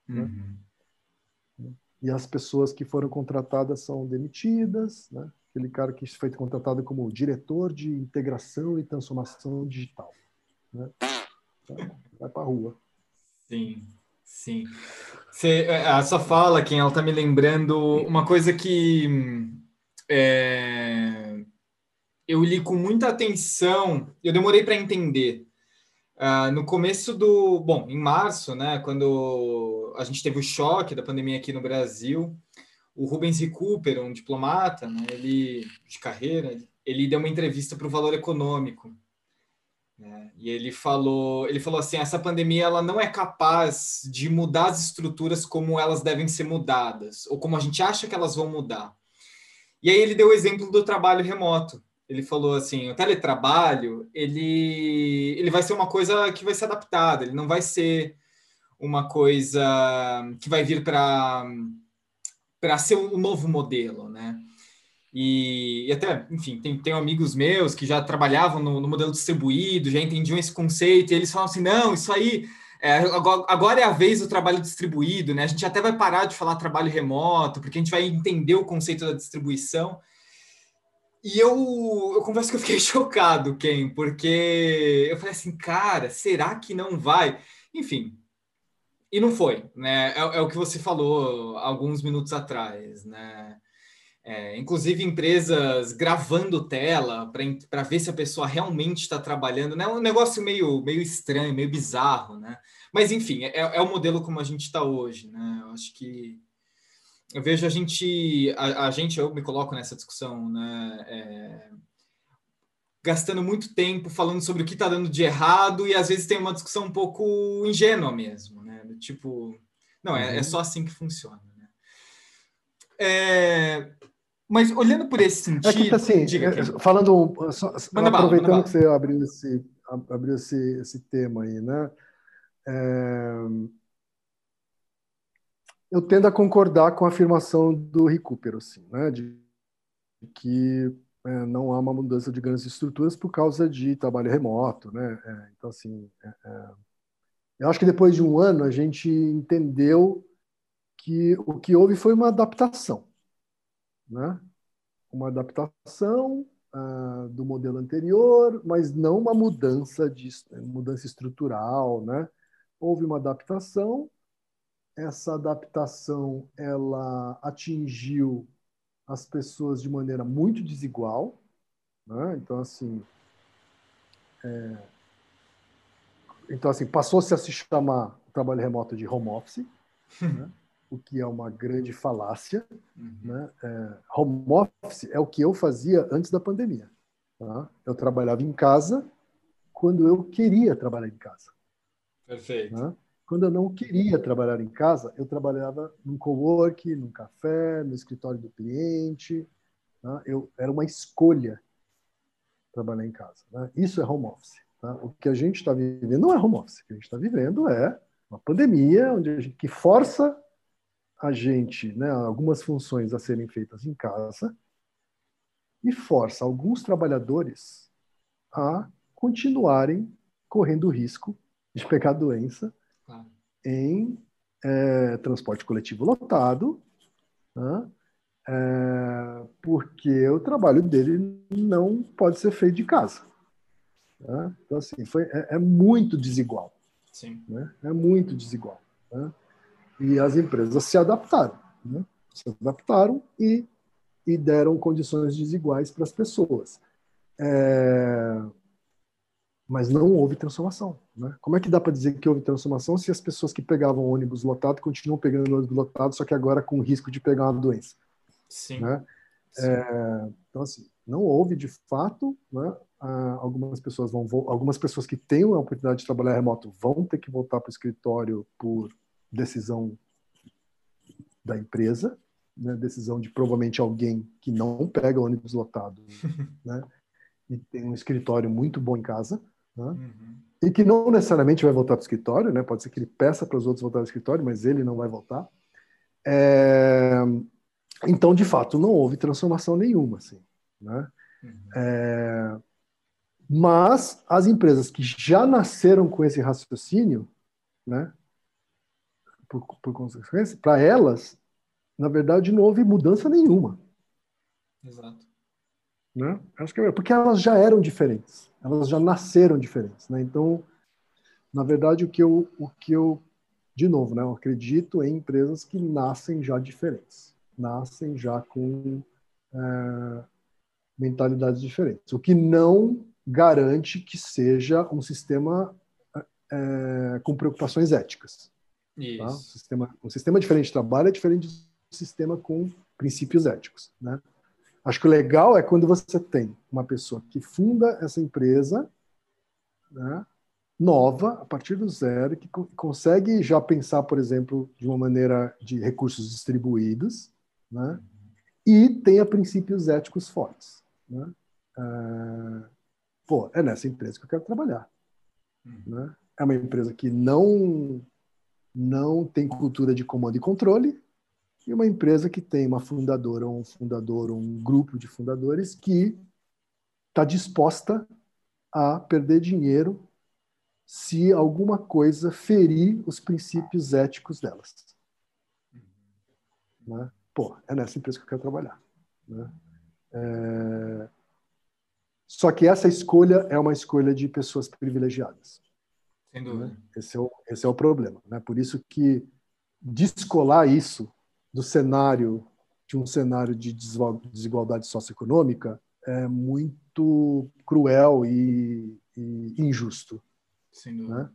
Né? Uhum. E as pessoas que foram contratadas são demitidas, né? aquele cara que foi contratado como diretor de integração e transformação digital. Né? Então, vai para a rua. Sim, sim. Você, a sua fala, quem ela está me lembrando uma coisa que é, eu li com muita atenção, eu demorei para entender. Uh, no começo do, bom, em março, né, quando a gente teve o choque da pandemia aqui no Brasil, o Rubens Recupero, um diplomata, né, ele de carreira, ele deu uma entrevista para o Valor Econômico. Né, e ele falou, ele falou assim, essa pandemia ela não é capaz de mudar as estruturas como elas devem ser mudadas, ou como a gente acha que elas vão mudar. E aí ele deu o exemplo do trabalho remoto. Ele falou assim, o teletrabalho, ele, ele vai ser uma coisa que vai ser adaptada, ele não vai ser uma coisa que vai vir para para ser um novo modelo, né? E, e, até, enfim, tem, tenho amigos meus que já trabalhavam no, no, modelo distribuído, já entendiam esse conceito, e eles falam assim: não, isso aí, é, agora é a vez do trabalho distribuído, né? A gente até vai parar de falar trabalho remoto, porque a gente vai entender o conceito da distribuição. E eu, eu confesso que eu fiquei [laughs] chocado, Ken, porque eu falei assim, cara, será que não vai? Enfim, e não foi, né? É, é, o que você falou alguns minutos atrás, né? É, inclusive empresas gravando tela para ver se a pessoa realmente está trabalhando, né? Um negócio meio, meio estranho, meio bizarro, né? Mas enfim, é, é o modelo como a gente está hoje, né? Eu acho que eu vejo a gente, a, a gente, eu me coloco nessa discussão, né? É, gastando muito tempo falando sobre o que está dando de errado e às vezes tem uma discussão um pouco ingênua mesmo. Tipo, não, é, é uhum. só assim que funciona. Né? É, mas olhando por esse sentido. É que, assim, é, falando, só, aproveitando bala, que você abriu esse, abriu esse, esse tema aí, né? É, eu tendo a concordar com a afirmação do Recupero, assim, né? De que é, não há uma mudança de grandes estruturas por causa de trabalho remoto, né? É, então, assim, é, Eu acho que depois de um ano a gente entendeu que o que houve foi uma adaptação, né? Uma adaptação uh, do modelo anterior, mas não uma mudança de mudança estrutural, né? Houve uma adaptação. Essa adaptação ela atingiu as pessoas de maneira muito desigual, né? Então assim, é... então assim passou-se a se chamar o trabalho remoto de home office. Né? o que é uma grande falácia. Uhum. Né? É, home office é o que eu fazia antes da pandemia. Tá? Eu trabalhava em casa quando eu queria trabalhar em casa. Perfeito. Né? Quando eu não queria trabalhar em casa, eu trabalhava num cowork, num café, no escritório do cliente. Né? Eu era uma escolha trabalhar em casa. Né? Isso é home office. Tá? O que a gente está vivendo não é home office. O que a gente está vivendo é uma pandemia onde gente, que força a gente, né, algumas funções a serem feitas em casa e força alguns trabalhadores a continuarem correndo risco de pegar doença. Em é, transporte coletivo lotado, né, é, porque o trabalho dele não pode ser feito de casa. Né? Então, assim, foi, é, é muito desigual. Sim. Né? É muito desigual. Né? E as empresas se adaptaram, né? se adaptaram e, e deram condições desiguais para as pessoas. É... Mas não houve transformação. Né? Como é que dá para dizer que houve transformação se as pessoas que pegavam ônibus lotado continuam pegando ônibus lotado, só que agora com risco de pegar uma doença? Sim. Né? Sim. É... Então, assim, não houve de fato, né? Ah, algumas pessoas vão algumas pessoas que têm a oportunidade de trabalhar remoto vão ter que voltar para o escritório por decisão da empresa, né, decisão de provavelmente alguém que não pega ônibus lotado, [laughs] né, e tem um escritório muito bom em casa, né, uhum. e que não necessariamente vai voltar para o escritório, né, pode ser que ele peça para os outros voltar ao escritório, mas ele não vai voltar. É, então, de fato, não houve transformação nenhuma, assim, né? Uhum. É, mas as empresas que já nasceram com esse raciocínio, né, por, por consequência, para elas, na verdade, não houve mudança nenhuma. Exato. Né? É porque elas já eram diferentes, elas já nasceram diferentes, né? Então, na verdade, o que eu, o que eu, de novo, né? Eu acredito em empresas que nascem já diferentes, nascem já com é, mentalidades diferentes, o que não garante que seja um sistema é, com preocupações éticas. Tá? Um, sistema, um sistema diferente de trabalho é diferente de um sistema com princípios éticos. Né? Acho que o legal é quando você tem uma pessoa que funda essa empresa né, nova, a partir do zero, que consegue já pensar, por exemplo, de uma maneira de recursos distribuídos, né, e tenha princípios éticos fortes. Né? É, pô, é nessa empresa que eu quero trabalhar. Uhum. Né? É uma empresa que não não tem cultura de comando e controle, e uma empresa que tem uma fundadora, um fundador, um grupo de fundadores que está disposta a perder dinheiro se alguma coisa ferir os princípios éticos delas. Né? Pô, é nessa empresa que eu quero trabalhar. Né? É... Só que essa escolha é uma escolha de pessoas privilegiadas. Sem dúvida. Né? Esse, é o, esse é o problema. Né? Por isso que descolar isso do cenário, de um cenário de desigualdade socioeconômica, é muito cruel e, e injusto. Dúvida. Né?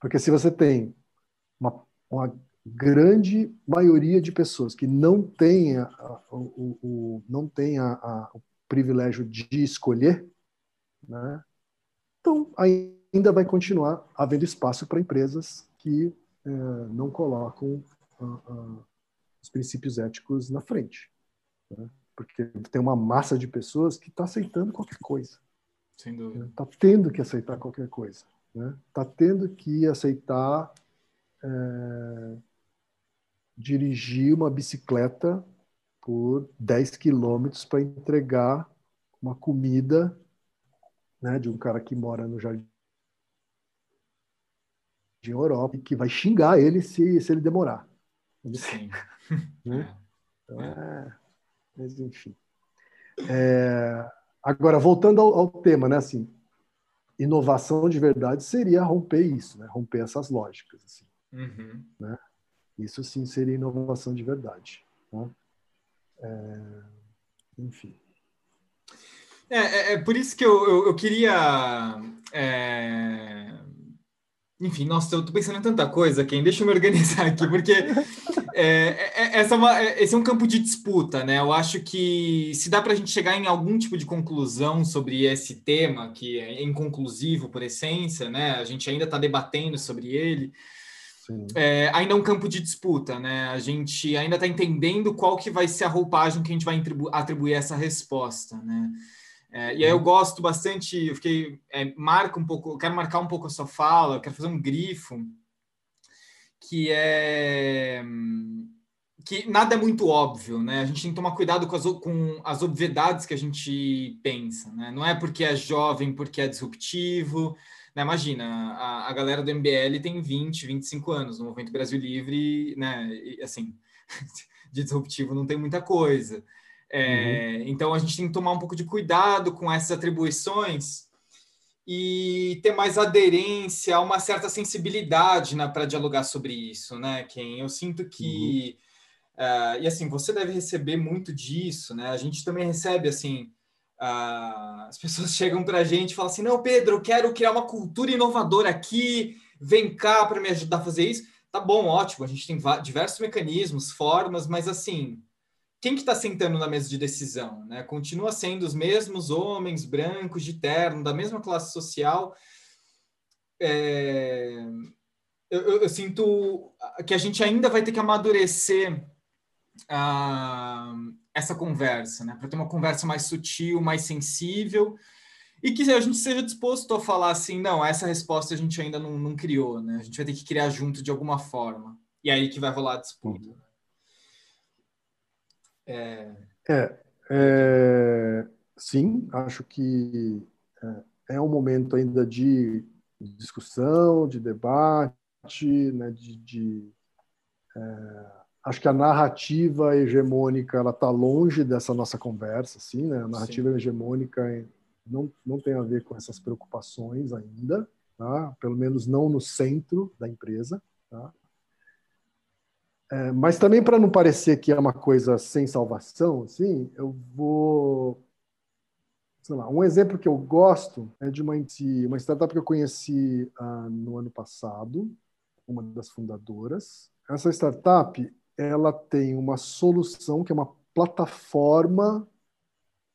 Porque se você tem uma, uma grande maioria de pessoas que não tem, a, o, o, não tem a, o privilégio de escolher, né? então ainda vai continuar havendo espaço para empresas que é, não colocam os princípios éticos na frente. Né? Porque tem uma massa de pessoas que está aceitando qualquer coisa. Sem dúvida. Está tendo que aceitar qualquer coisa. Está né? Tá tendo que aceitar é, dirigir uma bicicleta por 10 quilômetros para entregar uma comida né, de um cara que mora no Jardim Europa e que vai xingar ele se, se ele demorar. Sim. [laughs] né? Então, é, mas enfim. É, agora, voltando ao, ao, tema, né? Assim, inovação de verdade seria romper isso, né? Romper essas lógicas. Assim, uhum. né? Isso sim seria inovação de verdade. Né? É, enfim. É, é, é, por isso que eu, eu, eu queria. É... Enfim, nossa, eu tô pensando em tanta coisa, quem deixa eu me organizar aqui, porque [laughs] é, é, é essa uma, esse é um campo de disputa, né? Eu acho que se dá para a gente chegar em algum tipo de conclusão sobre esse tema, que é inconclusivo por essência, né? A gente ainda está debatendo sobre ele. É, ainda é um campo de disputa, né? A gente ainda está entendendo qual que vai ser a roupagem que a gente vai atribuir a essa resposta, né? É, e aí eu uhum. gosto bastante, eu fiquei, é, marca um pouco, quero marcar um pouco a sua fala, quero fazer um grifo, que é que nada é muito óbvio, né? A gente tem que tomar cuidado com as, com as obviedades que a gente pensa, né? Não é porque é jovem, porque é disruptivo, né? Imagina, a, a galera do MBL tem 20, 25 anos, no Movimento Brasil Livre, né? E, assim, [laughs] de disruptivo não tem muita coisa. É, uhum. Então a gente tem que tomar um pouco de cuidado com essas atribuições e ter mais aderência, uma certa sensibilidade né, para dialogar sobre isso, né, Ken? Eu sinto que uhum. uh, e assim você deve receber muito disso, né? A gente também recebe assim uh, as pessoas [laughs] chegam para a gente e falam assim, não, Pedro, eu quero criar uma cultura inovadora aqui, vem cá para me ajudar a fazer isso. Tá bom, ótimo. A gente tem diversos mecanismos, formas, mas assim quem que está sentando na mesa de decisão? Né? Continua sendo os mesmos homens brancos de terno, da mesma classe social. É... Eu, eu, eu, sinto que a gente ainda vai ter que amadurecer a, essa conversa, né? para ter uma conversa mais sutil, mais sensível, e que a gente seja disposto a falar assim, não, essa resposta a gente ainda não, não criou, né? a gente vai ter que criar junto de alguma forma. E aí que vai rolar a disputa. É... É, é, sim, acho que é, é um momento ainda de discussão, de debate, né, de, de é, acho que a narrativa hegemônica ela está longe dessa nossa conversa, assim, né? A narrativa sim. hegemônica não, não tem a ver com essas preocupações ainda, tá? Pelo menos não no centro da empresa, tá? É, mas também para não parecer que é uma coisa sem salvação, assim, eu vou, sei lá, um exemplo que eu gosto é de uma, uma startup que eu conheci ah, no ano passado, uma das fundadoras. Essa startup, ela tem uma solução que é uma plataforma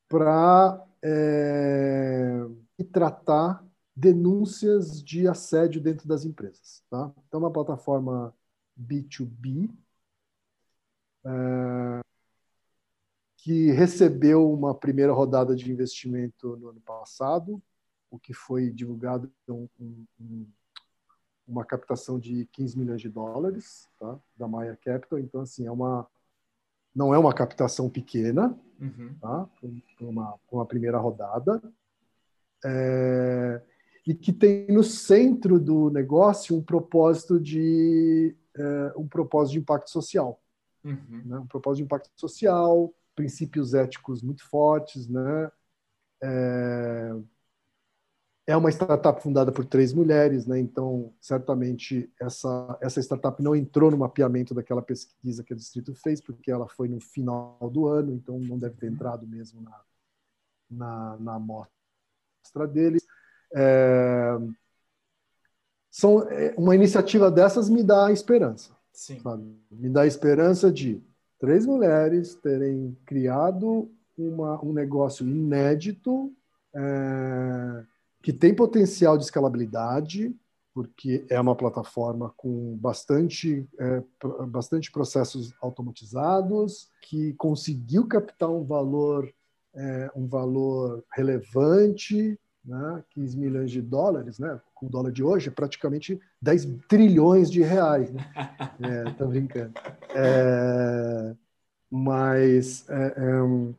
para é, tratar denúncias de assédio dentro das empresas, tá? Então, é uma plataforma B2B que recebeu uma primeira rodada de investimento no ano passado, o que foi divulgado um, um, uma captação de 15 milhões de dólares tá? da Maya Capital. Então, assim, é uma, não é uma captação pequena uhum. tá? para uma, uma primeira rodada. É, e que tem no centro do negócio um propósito de é, um propósito de impacto social uhum. né? um propósito de impacto social, princípios éticos muito fortes, né? É, é uma startup fundada por três mulheres, né? Então, certamente essa essa startup não entrou no mapeamento daquela pesquisa que o distrito fez, porque ela foi no final do ano, então não deve ter entrado mesmo na na, na amostra deles. É, são é, uma iniciativa dessas me dá esperança, Sim. Sabe? Me dá esperança de três mulheres terem criado uma, um negócio inédito é, que tem potencial de escalabilidade, porque é uma plataforma com bastante, é, bastante processos automatizados, que conseguiu captar um valor, é, um valor relevante, né, 15 milhões de dólares, né, com o dólar de hoje, é praticamente 10 trilhões de reais. Né? [laughs] É, tô brincando. É, mas, é, é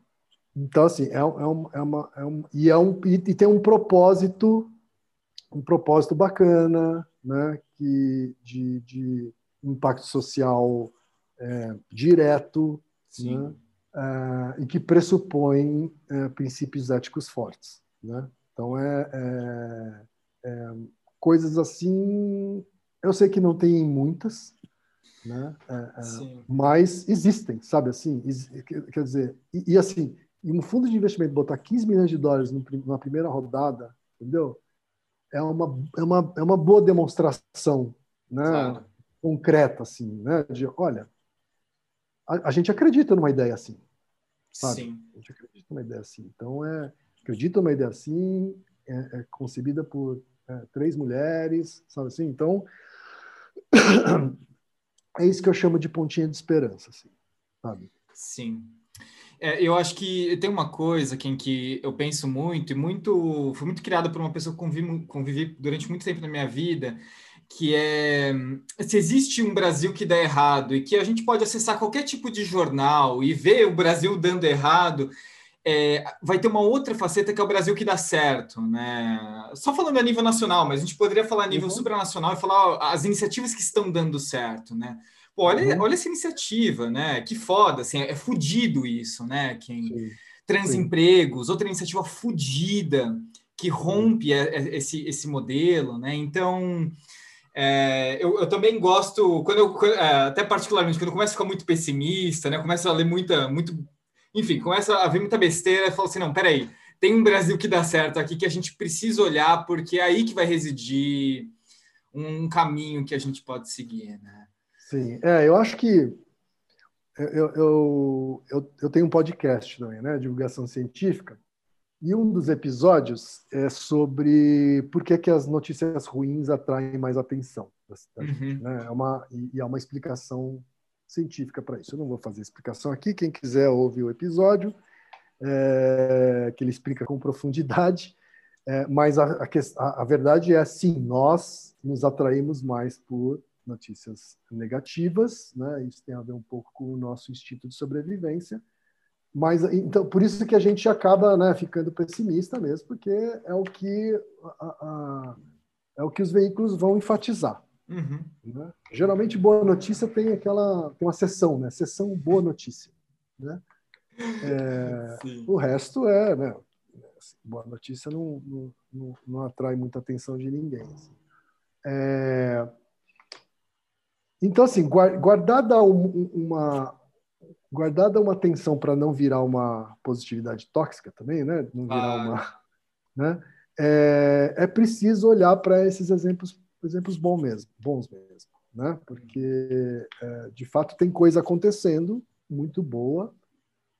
então, assim, é, é, um, é, uma, é um, e, é um, e, tem um propósito, um propósito bacana, né, que, de, de impacto social é, direto né, é, e que pressupõe princípios éticos fortes. Né? Então, é, é, é, coisas assim. Eu sei que não tem muitas, né? mas existem, sabe assim? Quer dizer, e, e assim, e um fundo de investimento botar 15 milhões de dólares na primeira rodada, entendeu? É uma, é uma, é uma boa demonstração né? Claro. concreta, assim, né? De, olha, a, a, gente acredita numa ideia assim. Sabe? Sim. A gente acredita numa ideia assim. Então, é, acredita numa ideia assim, é, é concebida por é, três mulheres, sabe assim? Então, [coughs] é isso que eu chamo de pontinha de esperança, assim, sabe? Sim. É, eu acho que tem uma coisa que, em que eu penso muito, e muito fui muito criado por uma pessoa que convivi, convivi durante muito tempo na minha vida, que é se existe um Brasil que dá errado e que a gente pode acessar qualquer tipo de jornal e ver o Brasil dando errado, é, vai ter uma outra faceta que é o Brasil que dá certo, né? Só falando a nível nacional, mas a gente poderia falar a nível uhum. supranacional e falar ó, as iniciativas que estão dando certo, né? Pô, olha, uhum. olha essa iniciativa, né? Que foda, assim, é fudido isso, né? Quem Sim. transempregos, Sim. outra iniciativa fudida que rompe esse, esse modelo, né? Então, é, eu, eu, também gosto, quando eu, é, até particularmente, quando eu começo a ficar muito pessimista, né? Começo a ler muita, muito, enfim, começa a ver muita besteira, eu falo assim, não, peraí, tem um Brasil que dá certo aqui que a gente precisa olhar, porque é aí que vai residir um caminho que a gente pode seguir, né? Sim, é, eu acho que eu, eu, eu, eu tenho um podcast também, né? Divulgação científica. E um dos episódios é sobre por que, que as notícias ruins atraem mais atenção. Uhum. Né? É uma, e há uma explicação científica para isso. Eu não vou fazer explicação aqui. Quem quiser ouvir o episódio, é, que ele explica com profundidade. É, mas a, a, a verdade é assim: nós nos atraímos mais por notícias negativas, né? Isso tem a ver um pouco com o nosso instinto de sobrevivência. Mas então por isso que a gente acaba né, ficando pessimista mesmo, porque é o que a, a, é o que os veículos vão enfatizar. Uhum. Né? Geralmente boa notícia tem aquela tem uma sessão, né? Sessão boa notícia, né? É, [laughs] o resto é, né? Assim, boa notícia não, não, não, não, atrai muita atenção de ninguém. Assim. É, então, assim, guardada uma, guardada uma atenção para não virar uma positividade tóxica também, né? Não virar ah. uma, né? É, é preciso olhar para esses exemplos, exemplos bons mesmo, bons mesmo, né? Porque é, de fato tem coisa acontecendo muito boa,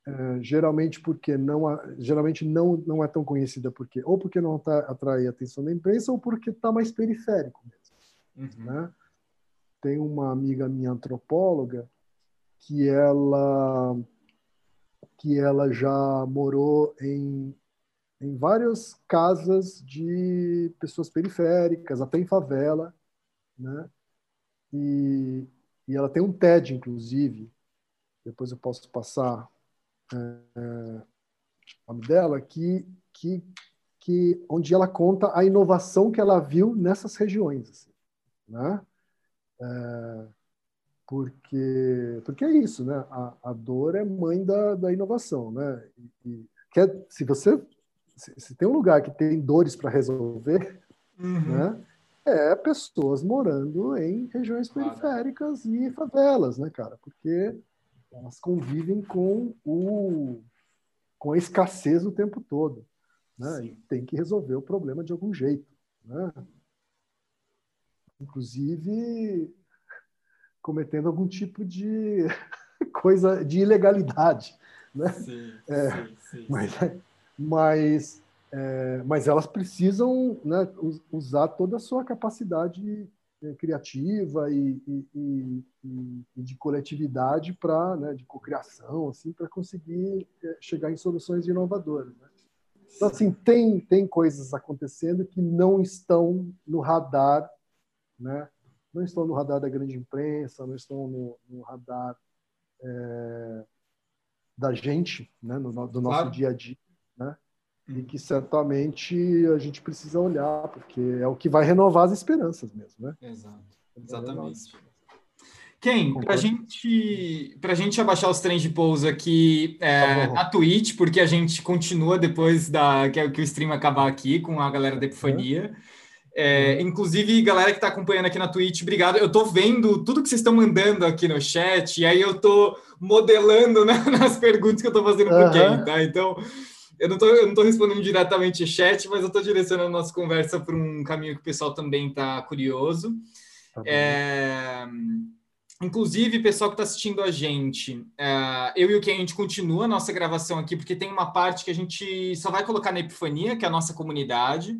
é, geralmente porque não, geralmente não não é tão conhecida porque ou porque não tá, atrai a atenção da imprensa ou porque está mais periférico mesmo, uhum. né? tem uma amiga minha antropóloga que ela que ela já morou em em várias casas de pessoas periféricas, até em favela, né? E, e ela tem um TED, inclusive, depois eu posso passar é, é o nome dela, que, que, que, onde ela conta a inovação que ela viu nessas regiões, assim, né? É, porque, porque é isso, né? A, a dor é mãe da, da inovação, né? E, e quer, se você se, tem um lugar que tem dores para resolver, uhum. né? É pessoas morando em regiões claro. periféricas e favelas, né, cara? Porque elas convivem com o com a escassez o tempo todo, né? E tem que resolver o problema de algum jeito, né? inclusive cometendo algum tipo de [laughs] coisa de ilegalidade, né? Sim, é, sim, sim, mas, mas, é, mas elas precisam né, usar toda a sua capacidade é, criativa e, e, e, e de coletividade para, né, de cocriação, assim, para conseguir é, chegar em soluções inovadoras. Né? Então, assim, tem, tem coisas acontecendo que não estão no radar né? não estão no radar da grande imprensa, não estão no, no radar é, da gente, né? no, do nosso claro. dia a dia. E que certamente a gente precisa olhar, porque é o que vai renovar as esperanças mesmo, né? Exato, exatamente. Quem, para gente, a gente abaixar os trens de pouso aqui é, tá na Twitch, porque a gente continua depois da que, que o stream acabar aqui com a galera da Epifania. É, uhum. inclusive, galera que está acompanhando aqui na Twitch, obrigado. Eu estou vendo tudo que vocês estão mandando aqui no chat, e aí eu estou modelando né, [laughs] nas perguntas que eu estou fazendo uhum. quem, tá? Então, eu não estou respondendo diretamente o chat, mas eu estou direcionando a nossa conversa para um caminho que o pessoal também está curioso. Tá é... Inclusive, pessoal que está assistindo a gente, uh, eu e o Ken, a gente continua a nossa gravação aqui, porque tem uma parte que a gente só vai colocar na Epifania, que é a nossa comunidade.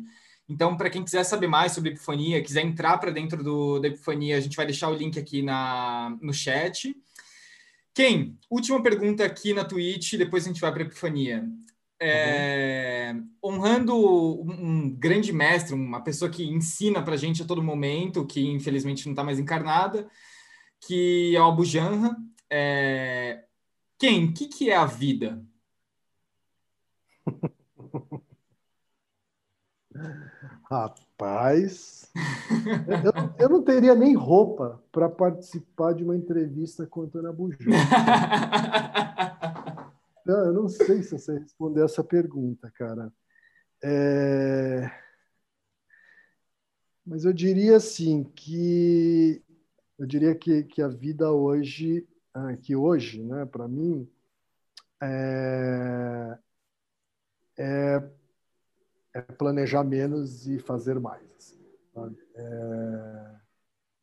Então, para quem quiser saber mais sobre Epifania, quiser entrar para dentro do, da Epifania, a gente vai deixar o link aqui na, no chat. Ken, última pergunta aqui na Twitch, depois a gente vai para a Epifania. É, honrando um grande mestre, uma pessoa que ensina para a gente a todo momento, que infelizmente não está mais encarnada, que é o Abu Janra. É... Quem? O que, que é a vida? [laughs] Rapaz, eu, eu, não teria nem roupa para participar de uma entrevista com Antônio Abujamra. [laughs] Não, eu não sei se você responder essa pergunta, cara. É... Mas eu diria assim que eu diria que, que a vida hoje, ah, que hoje, né, para mim, é, é, é, planejar menos e fazer mais. Assim, é,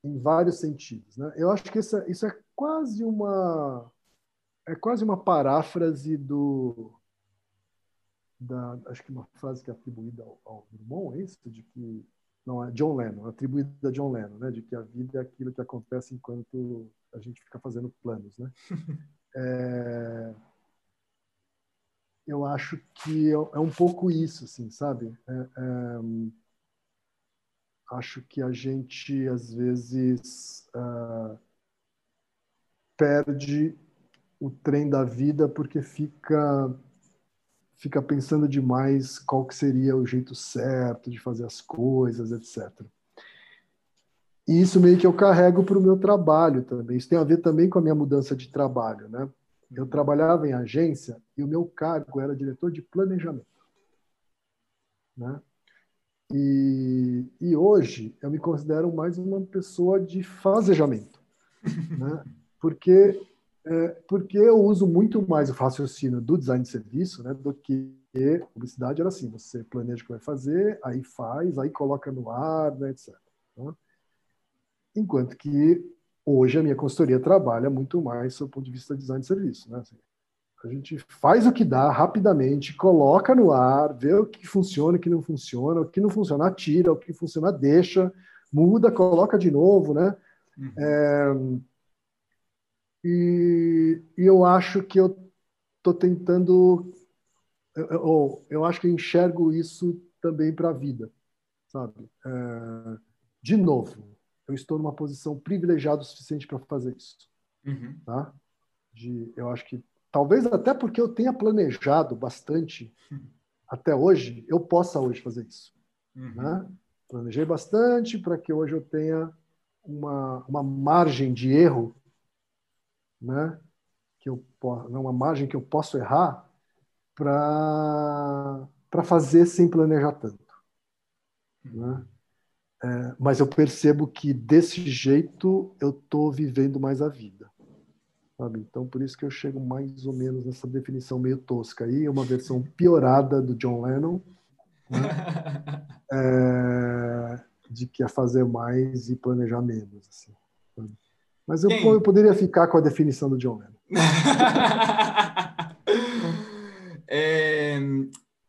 em vários sentidos. Né? Eu acho que isso, isso é quase uma é quase uma paráfrase do da, acho que uma frase que é atribuída ao, ao irmão, é isso? De que não é John Lennon, atribuída a John Lennon, né, de que a vida é aquilo que acontece enquanto a gente fica fazendo planos, né? [laughs] é, eu acho que é, é um pouco isso, assim, sabe? É, é, acho que a gente às vezes uh, perde o trem da vida porque fica fica pensando demais qual que seria o jeito certo de fazer as coisas, etc. E isso meio que eu carrego para o meu trabalho também. Isso tem a ver também com a minha mudança de trabalho, né? Eu trabalhava em agência e o meu cargo era diretor de planejamento, né? E, e hoje eu me considero mais uma pessoa de fazejamento, [laughs] né? Porque é, porque eu uso muito mais o raciocínio do design de serviço né, do que publicidade. Era assim: você planeja o que vai fazer, aí faz, aí coloca no ar, né, etc. Né? Enquanto que hoje a minha consultoria trabalha muito mais do ponto de vista de design de serviço. Né? Assim, a gente faz o que dá rapidamente, coloca no ar, vê o que funciona, o que não funciona, o que não funciona, tira, o que funciona, deixa, muda, coloca de novo, né? Uhum. É, e, e eu acho que eu estou tentando, ou eu, eu acho que eu enxergo isso também para a vida, sabe? É, de novo, eu estou numa posição privilegiada o suficiente para fazer isso, uhum. tá? De, eu acho que talvez até porque eu tenha planejado bastante uhum. [laughs] até hoje, eu possa hoje fazer isso, uhum. né? Planejei bastante para que hoje eu tenha uma, uma margem de erro né? Que eu uma margem que eu posso errar para para fazer sem planejar tanto, né? É, mas eu percebo que desse jeito eu estou vivendo mais a vida. Sabe? Então, por isso que eu chego mais ou menos nessa definição meio tosca aí, uma versão piorada do John Lennon, né? [laughs] é, de que é fazer mais e planejar menos. Assim, mas eu, eu, poderia ficar com a definição do John Lennon. [laughs] é,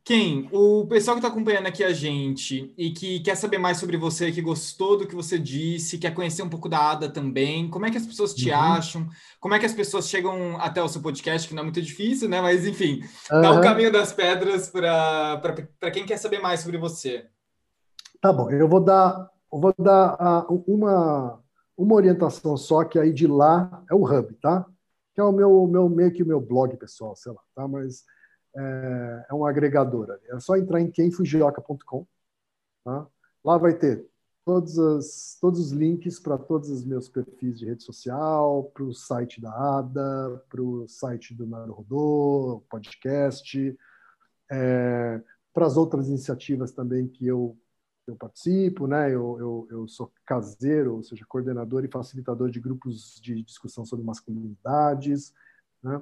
quem? O pessoal que está acompanhando aqui a gente e que quer saber mais sobre você, que gostou do que você disse, quer conhecer um pouco da Ada também, como é que as pessoas te uhum. acham? Como é que as pessoas chegam até o seu podcast, que não é muito difícil, né? Mas enfim, uhum. dá o caminho das pedras para quem quer saber mais sobre você. Tá bom, eu vou dar, eu vou dar uh, uma uma orientação só, que aí de lá é o hub, tá? Que é o meu, meu meio que o meu blog pessoal, sei lá, tá? Mas é, é um agregador. É só entrar em quemfujioka.com. Tá? Lá vai ter todos, as, todos os links para todos os meus perfis de rede social, para o site da ADA, para o site do Naruhodô, podcast, é, para as outras iniciativas também que eu, eu participo, né? Eu, eu, eu, sou caseiro, ou seja, coordenador e facilitador de grupos de discussão sobre masculinidades, né?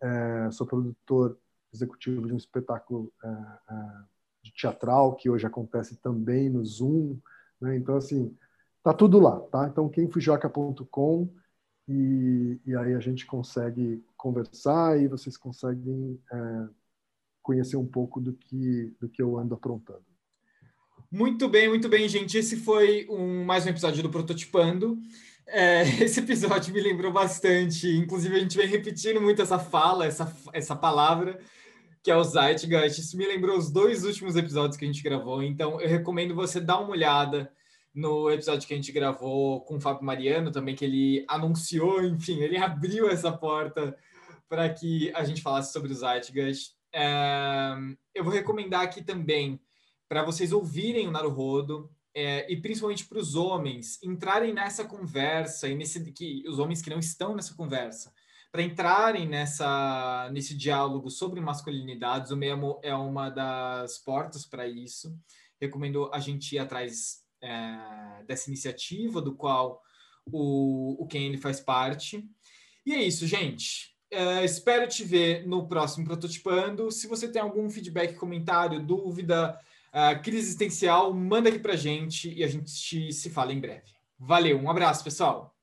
É, sou produtor executivo de um espetáculo é, é, de teatral que hoje acontece também no Zoom, né? Então, assim, tá tudo lá, tá? Então, quemfujoca.com e, e aí a gente consegue conversar e vocês conseguem é, conhecer um pouco do que, do que eu ando aprontando. Muito bem, muito bem, gente. Esse foi um, mais um episódio do Prototipando. É, [laughs] esse episódio me lembrou bastante, inclusive a gente vem repetindo muito essa fala, essa, essa palavra, que é o Zeitgeist. Isso me lembrou os dois últimos episódios que a gente gravou, então eu recomendo você dar uma olhada no episódio que a gente gravou com o Fábio Mariano também, que ele anunciou, enfim, ele abriu essa porta para que a gente falasse sobre o Zeitgeist. É, eu vou recomendar aqui também para vocês ouvirem o Naruhodo é, e principalmente para os homens entrarem nessa conversa e nesse que os homens que não estão nessa conversa para entrarem nessa nesse diálogo sobre masculinidades, o Memo é uma das portas para isso. Recomendo a gente ir atrás é, dessa iniciativa, do qual o, o Ken ele faz parte. E é isso, gente. É, espero te ver no próximo Prototipando. Se você tem algum feedback, comentário, dúvida, uh, crise existencial, manda aqui para gente e a gente se fala em breve. Valeu, um abraço, pessoal!